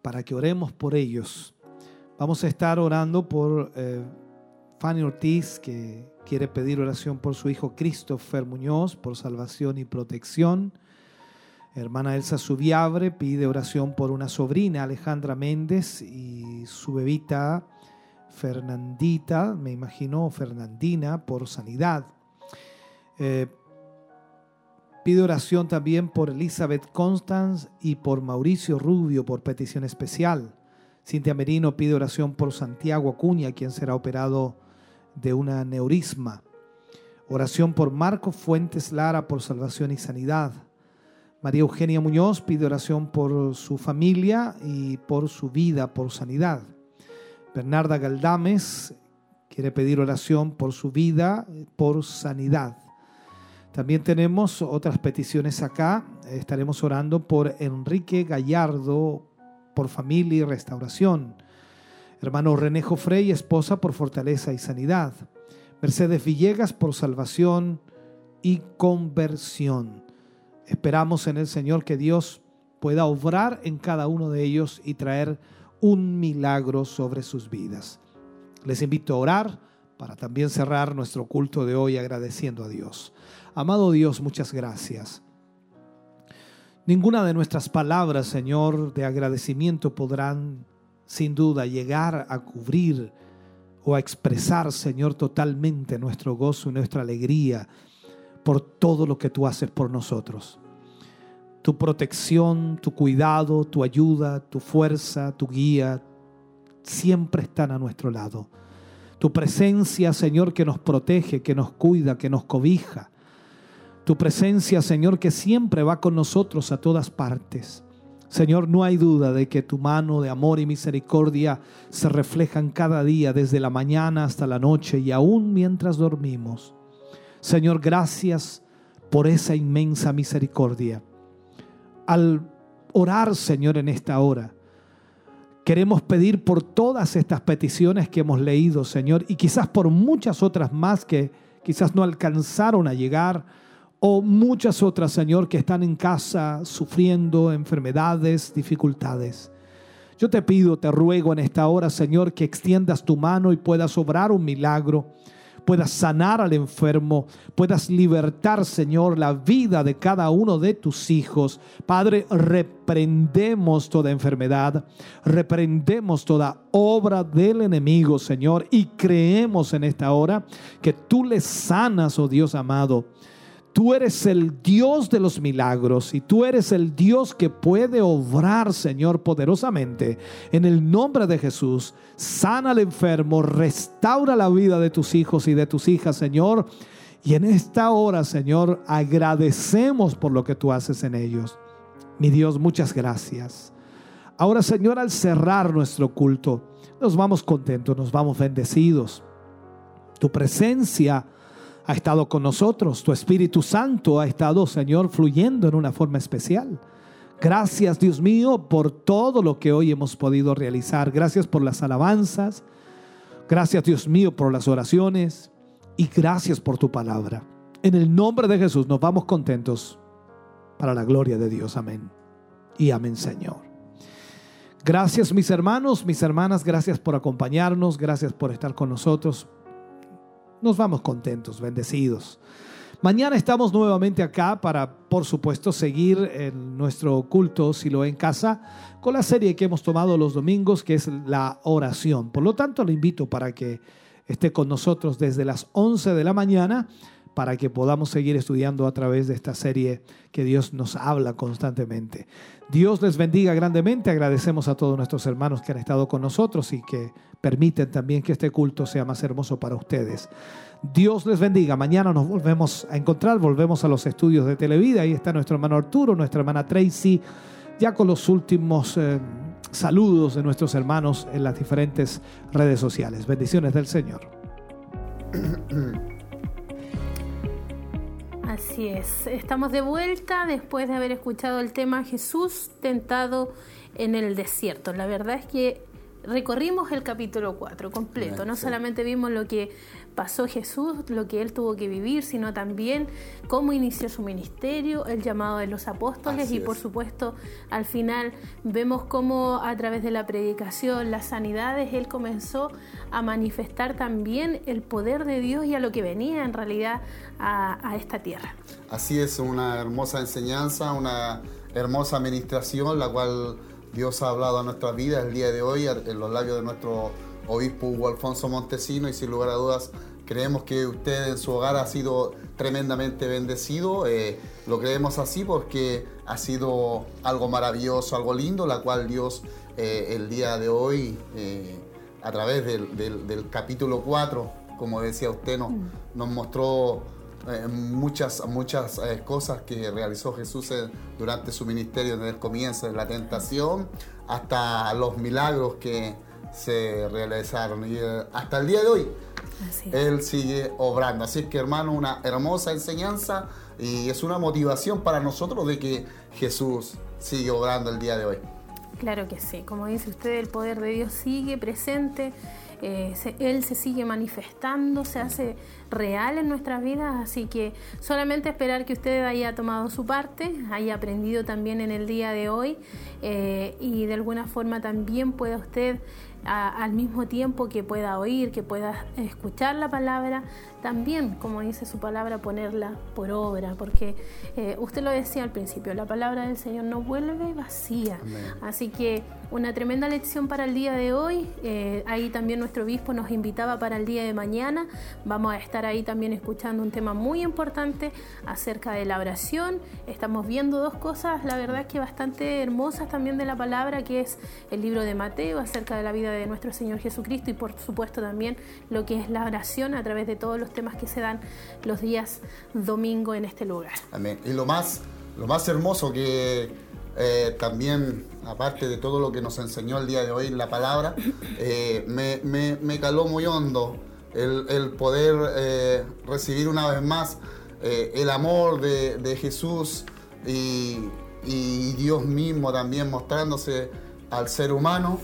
para que oremos por ellos. Vamos a estar orando por eh, Fanny Ortiz, que quiere pedir oración por su hijo Christopher Muñoz, por salvación y protección. Hermana Elsa Subiabre pide oración por una sobrina, Alejandra Méndez, y su bebita Fernandita, me imagino Fernandina, por sanidad. Eh, pide oración también por Elizabeth Constance y por Mauricio Rubio por petición especial. Cintia Merino pide oración por Santiago Acuña, quien será operado de una neurisma. Oración por Marco Fuentes Lara por salvación y sanidad. María Eugenia Muñoz pide oración por su familia y por su vida, por sanidad. Bernarda Galdames quiere pedir oración por su vida, por sanidad. También tenemos otras peticiones acá. Estaremos orando por Enrique Gallardo, por familia y restauración. Hermano René Jofrey, esposa, por fortaleza y sanidad. Mercedes Villegas, por salvación y conversión. Esperamos en el Señor que Dios pueda obrar en cada uno de ellos y traer un milagro sobre sus vidas. Les invito a orar para también cerrar nuestro culto de hoy agradeciendo a Dios. Amado Dios, muchas gracias. Ninguna de nuestras palabras, Señor, de agradecimiento podrán sin duda llegar a cubrir o a expresar, Señor, totalmente nuestro gozo y nuestra alegría por todo lo que tú haces por nosotros tu protección, tu cuidado, tu ayuda, tu fuerza, tu guía, siempre están a nuestro lado. Tu presencia, Señor, que nos protege, que nos cuida, que nos cobija. Tu presencia, Señor, que siempre va con nosotros a todas partes. Señor, no hay duda de que tu mano de amor y misericordia se reflejan cada día, desde la mañana hasta la noche y aún mientras dormimos. Señor, gracias por esa inmensa misericordia al orar, Señor, en esta hora, queremos pedir por todas estas peticiones que hemos leído, Señor, y quizás por muchas otras más que quizás no alcanzaron a llegar, o muchas otras, Señor, que están en casa sufriendo enfermedades, dificultades. Yo te pido, te ruego en esta hora, Señor, que extiendas tu mano y puedas obrar un milagro puedas sanar al enfermo, puedas libertar, Señor, la vida de cada uno de tus hijos. Padre, reprendemos toda enfermedad, reprendemos toda obra del enemigo, Señor, y creemos en esta hora que tú le sanas, oh Dios amado Tú eres el Dios de los milagros y tú eres el Dios que puede obrar, Señor, poderosamente. En el nombre de Jesús, sana al enfermo, restaura la vida de tus hijos y de tus hijas, Señor. Y en esta hora, Señor, agradecemos por lo que tú haces en ellos. Mi Dios, muchas gracias. Ahora, Señor, al cerrar nuestro culto, nos vamos contentos, nos vamos bendecidos. Tu presencia ha estado con nosotros, tu Espíritu Santo ha estado, Señor, fluyendo en una forma especial. Gracias, Dios mío, por todo lo que hoy hemos podido realizar. Gracias por las alabanzas. Gracias, Dios mío, por las oraciones. Y gracias por tu palabra. En el nombre de Jesús nos vamos contentos para la gloria de Dios. Amén. Y amén, Señor. Gracias mis hermanos, mis hermanas, gracias por acompañarnos, gracias por estar con nosotros. Nos vamos contentos, bendecidos. Mañana estamos nuevamente acá para, por supuesto, seguir en nuestro culto Silo en casa con la serie que hemos tomado los domingos, que es la oración. Por lo tanto, le invito para que esté con nosotros desde las 11 de la mañana para que podamos seguir estudiando a través de esta serie que Dios nos habla constantemente. Dios les bendiga grandemente. Agradecemos a todos nuestros hermanos que han estado con nosotros y que permiten también que este culto sea más hermoso para ustedes. Dios les bendiga. Mañana nos volvemos a encontrar, volvemos a los estudios de Televida. Ahí está nuestro hermano Arturo, nuestra hermana Tracy, ya con los últimos eh, saludos de nuestros hermanos en las diferentes redes sociales. Bendiciones del Señor. Así es, estamos de vuelta después de haber escuchado el tema Jesús tentado en el desierto. La verdad es que recorrimos el capítulo 4 completo, no solamente vimos lo que pasó Jesús, lo que él tuvo que vivir, sino también cómo inició su ministerio, el llamado de los apóstoles Así y por es. supuesto al final vemos cómo a través de la predicación, las sanidades, él comenzó a manifestar también el poder de Dios y a lo que venía en realidad a, a esta tierra. Así es, una hermosa enseñanza, una hermosa administración, la cual Dios ha hablado a nuestras vidas el día de hoy en los labios de nuestro obispo Hugo Alfonso Montesino y sin lugar a dudas creemos que usted en su hogar ha sido tremendamente bendecido. eh, lo creemos así porque ha sido algo maravilloso, algo lindo, la cual Dios eh, el día de hoy, eh, a través del, del- del capítulo 4, como decía usted, nos, nos mostró muchas, muchas cosas que realizó Jesús durante su ministerio desde el comienzo, de la tentación hasta los milagros que se realizaron. Y hasta el día de hoy. Él sigue obrando. Así es que, hermano, una hermosa enseñanza y es una motivación para nosotros de que Jesús sigue obrando el día de hoy. Claro que sí, como dice usted, el poder de Dios sigue presente, eh, se- Él se sigue manifestando, se hace real en nuestras vidas, así que solamente esperar que usted haya tomado su parte, haya aprendido también en el día de hoy eh, y de alguna forma también pueda usted a- al mismo tiempo que pueda oír, que pueda escuchar la palabra, también, como dice su palabra, ponerla por obra, porque eh, usted lo decía al principio, la palabra del Señor no vuelve vacía. Amén. Así que una tremenda lección para el día de hoy. Eh, ahí también nuestro obispo nos invitaba para el día de mañana. Vamos a estar ahí también escuchando un tema muy importante acerca de la oración. Estamos viendo dos cosas, la verdad es que bastante hermosas también de la palabra, que es el libro de Mateo acerca de la vida de nuestro Señor Jesucristo y por supuesto también lo que es la oración a través de todos los temas que se dan los días domingo en este lugar. Amén. Y lo más, lo más hermoso que eh, también, aparte de todo lo que nos enseñó el día de hoy la palabra, eh, me, me- me caló muy hondo el, el poder eh, recibir una vez más el amor de, de Jesús y, y Dios mismo también mostrándose al ser humano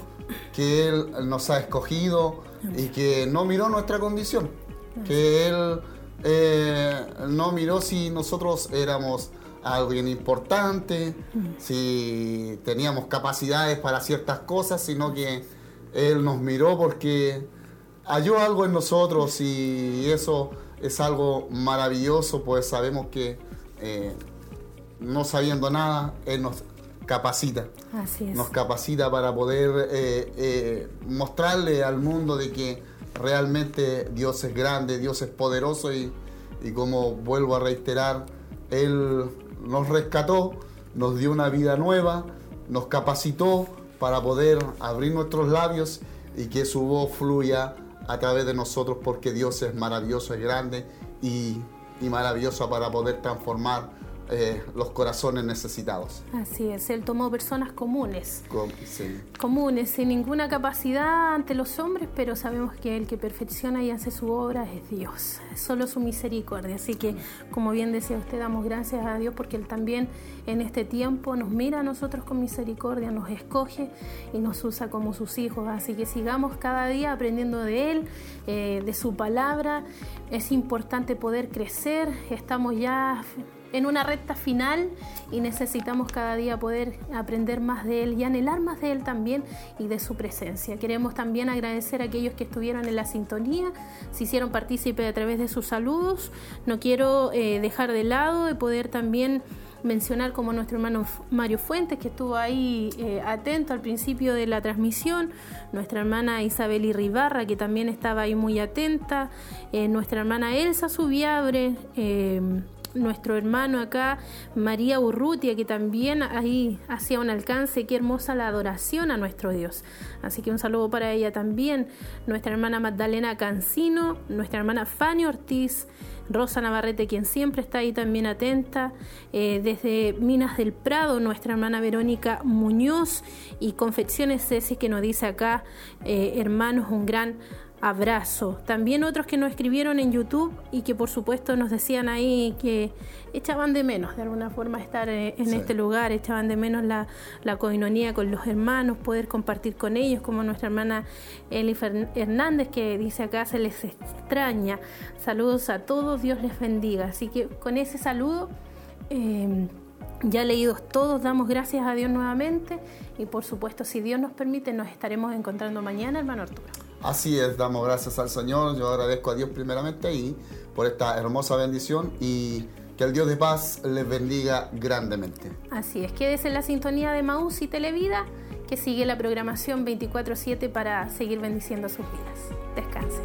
que Él nos ha escogido y que no miró nuestra condición, que Él no miró si nosotros éramos alguien importante, si teníamos capacidades para ciertas cosas, sino que Él nos miró porque halló algo en nosotros y eso es algo maravilloso, pues sabemos que eh, no sabiendo nada, Él nos capacita Así es. nos capacita para poder eh, eh, mostrarle al mundo de que realmente Dios es grande, Dios es poderoso y, y como vuelvo a reiterar, Él nos rescató, nos dio una vida nueva, nos capacitó para poder abrir nuestros labios y que su voz fluya a través de nosotros porque Dios es maravilloso, es grande y, y maravilloso para poder transformar eh, los corazones necesitados. Así es, Él tomó personas comunes, Com- sí. comunes, sin ninguna capacidad ante los hombres, pero sabemos que el que perfecciona y hace su obra es Dios, es solo su misericordia. Así que, como bien decía usted, damos gracias a Dios porque Él también en este tiempo nos mira a nosotros con misericordia, nos escoge y nos usa como sus hijos. Así que sigamos cada día aprendiendo de Él, eh, de su palabra. Es importante poder crecer, estamos ya en una recta final y necesitamos cada día poder aprender más de Él y anhelar más de Él también y de su presencia. Queremos también agradecer a aquellos que estuvieron en la sintonía, se hicieron partícipe a través de sus saludos. No quiero eh, dejar de lado de poder también mencionar como nuestro hermano Mario Fuentes, que estuvo ahí eh, atento al principio de la transmisión, nuestra hermana Isabel Irribarra, que también estaba ahí muy atenta, eh, nuestra hermana Elsa Subiabre, nuestro hermano acá, María Urrutia, que también ahí hacía un alcance, qué hermosa la adoración a nuestro Dios. Así que un saludo para ella también, nuestra hermana Magdalena Cancino, nuestra hermana Fanny Ortiz, Rosa Navarrete, quien siempre está ahí también atenta, eh, desde Minas del Prado, nuestra hermana Verónica Muñoz. Y Confecciones Ceci, que nos dice acá, eh, hermanos, un gran abrazo. También otros que nos escribieron en YouTube y que por supuesto nos decían ahí que echaban de menos de alguna forma estar eh, en Sí. este lugar, echaban de menos la, la coinonía con los hermanos, poder compartir con ellos, como nuestra hermana Eli Hernández que dice acá se les extraña. Saludos a todos, Dios les bendiga. Así que con ese saludo... eh, ya leídos todos, damos gracias a Dios nuevamente y por supuesto, si Dios nos permite, nos estaremos encontrando mañana, hermano Arturo. Así es, damos gracias al Señor. Yo agradezco a Dios primeramente y por esta hermosa bendición y que el Dios de paz les bendiga grandemente. Así es, quédese en la sintonía de Maús y Televida, que sigue la programación 24-7 para seguir bendiciendo sus vidas. Descansen.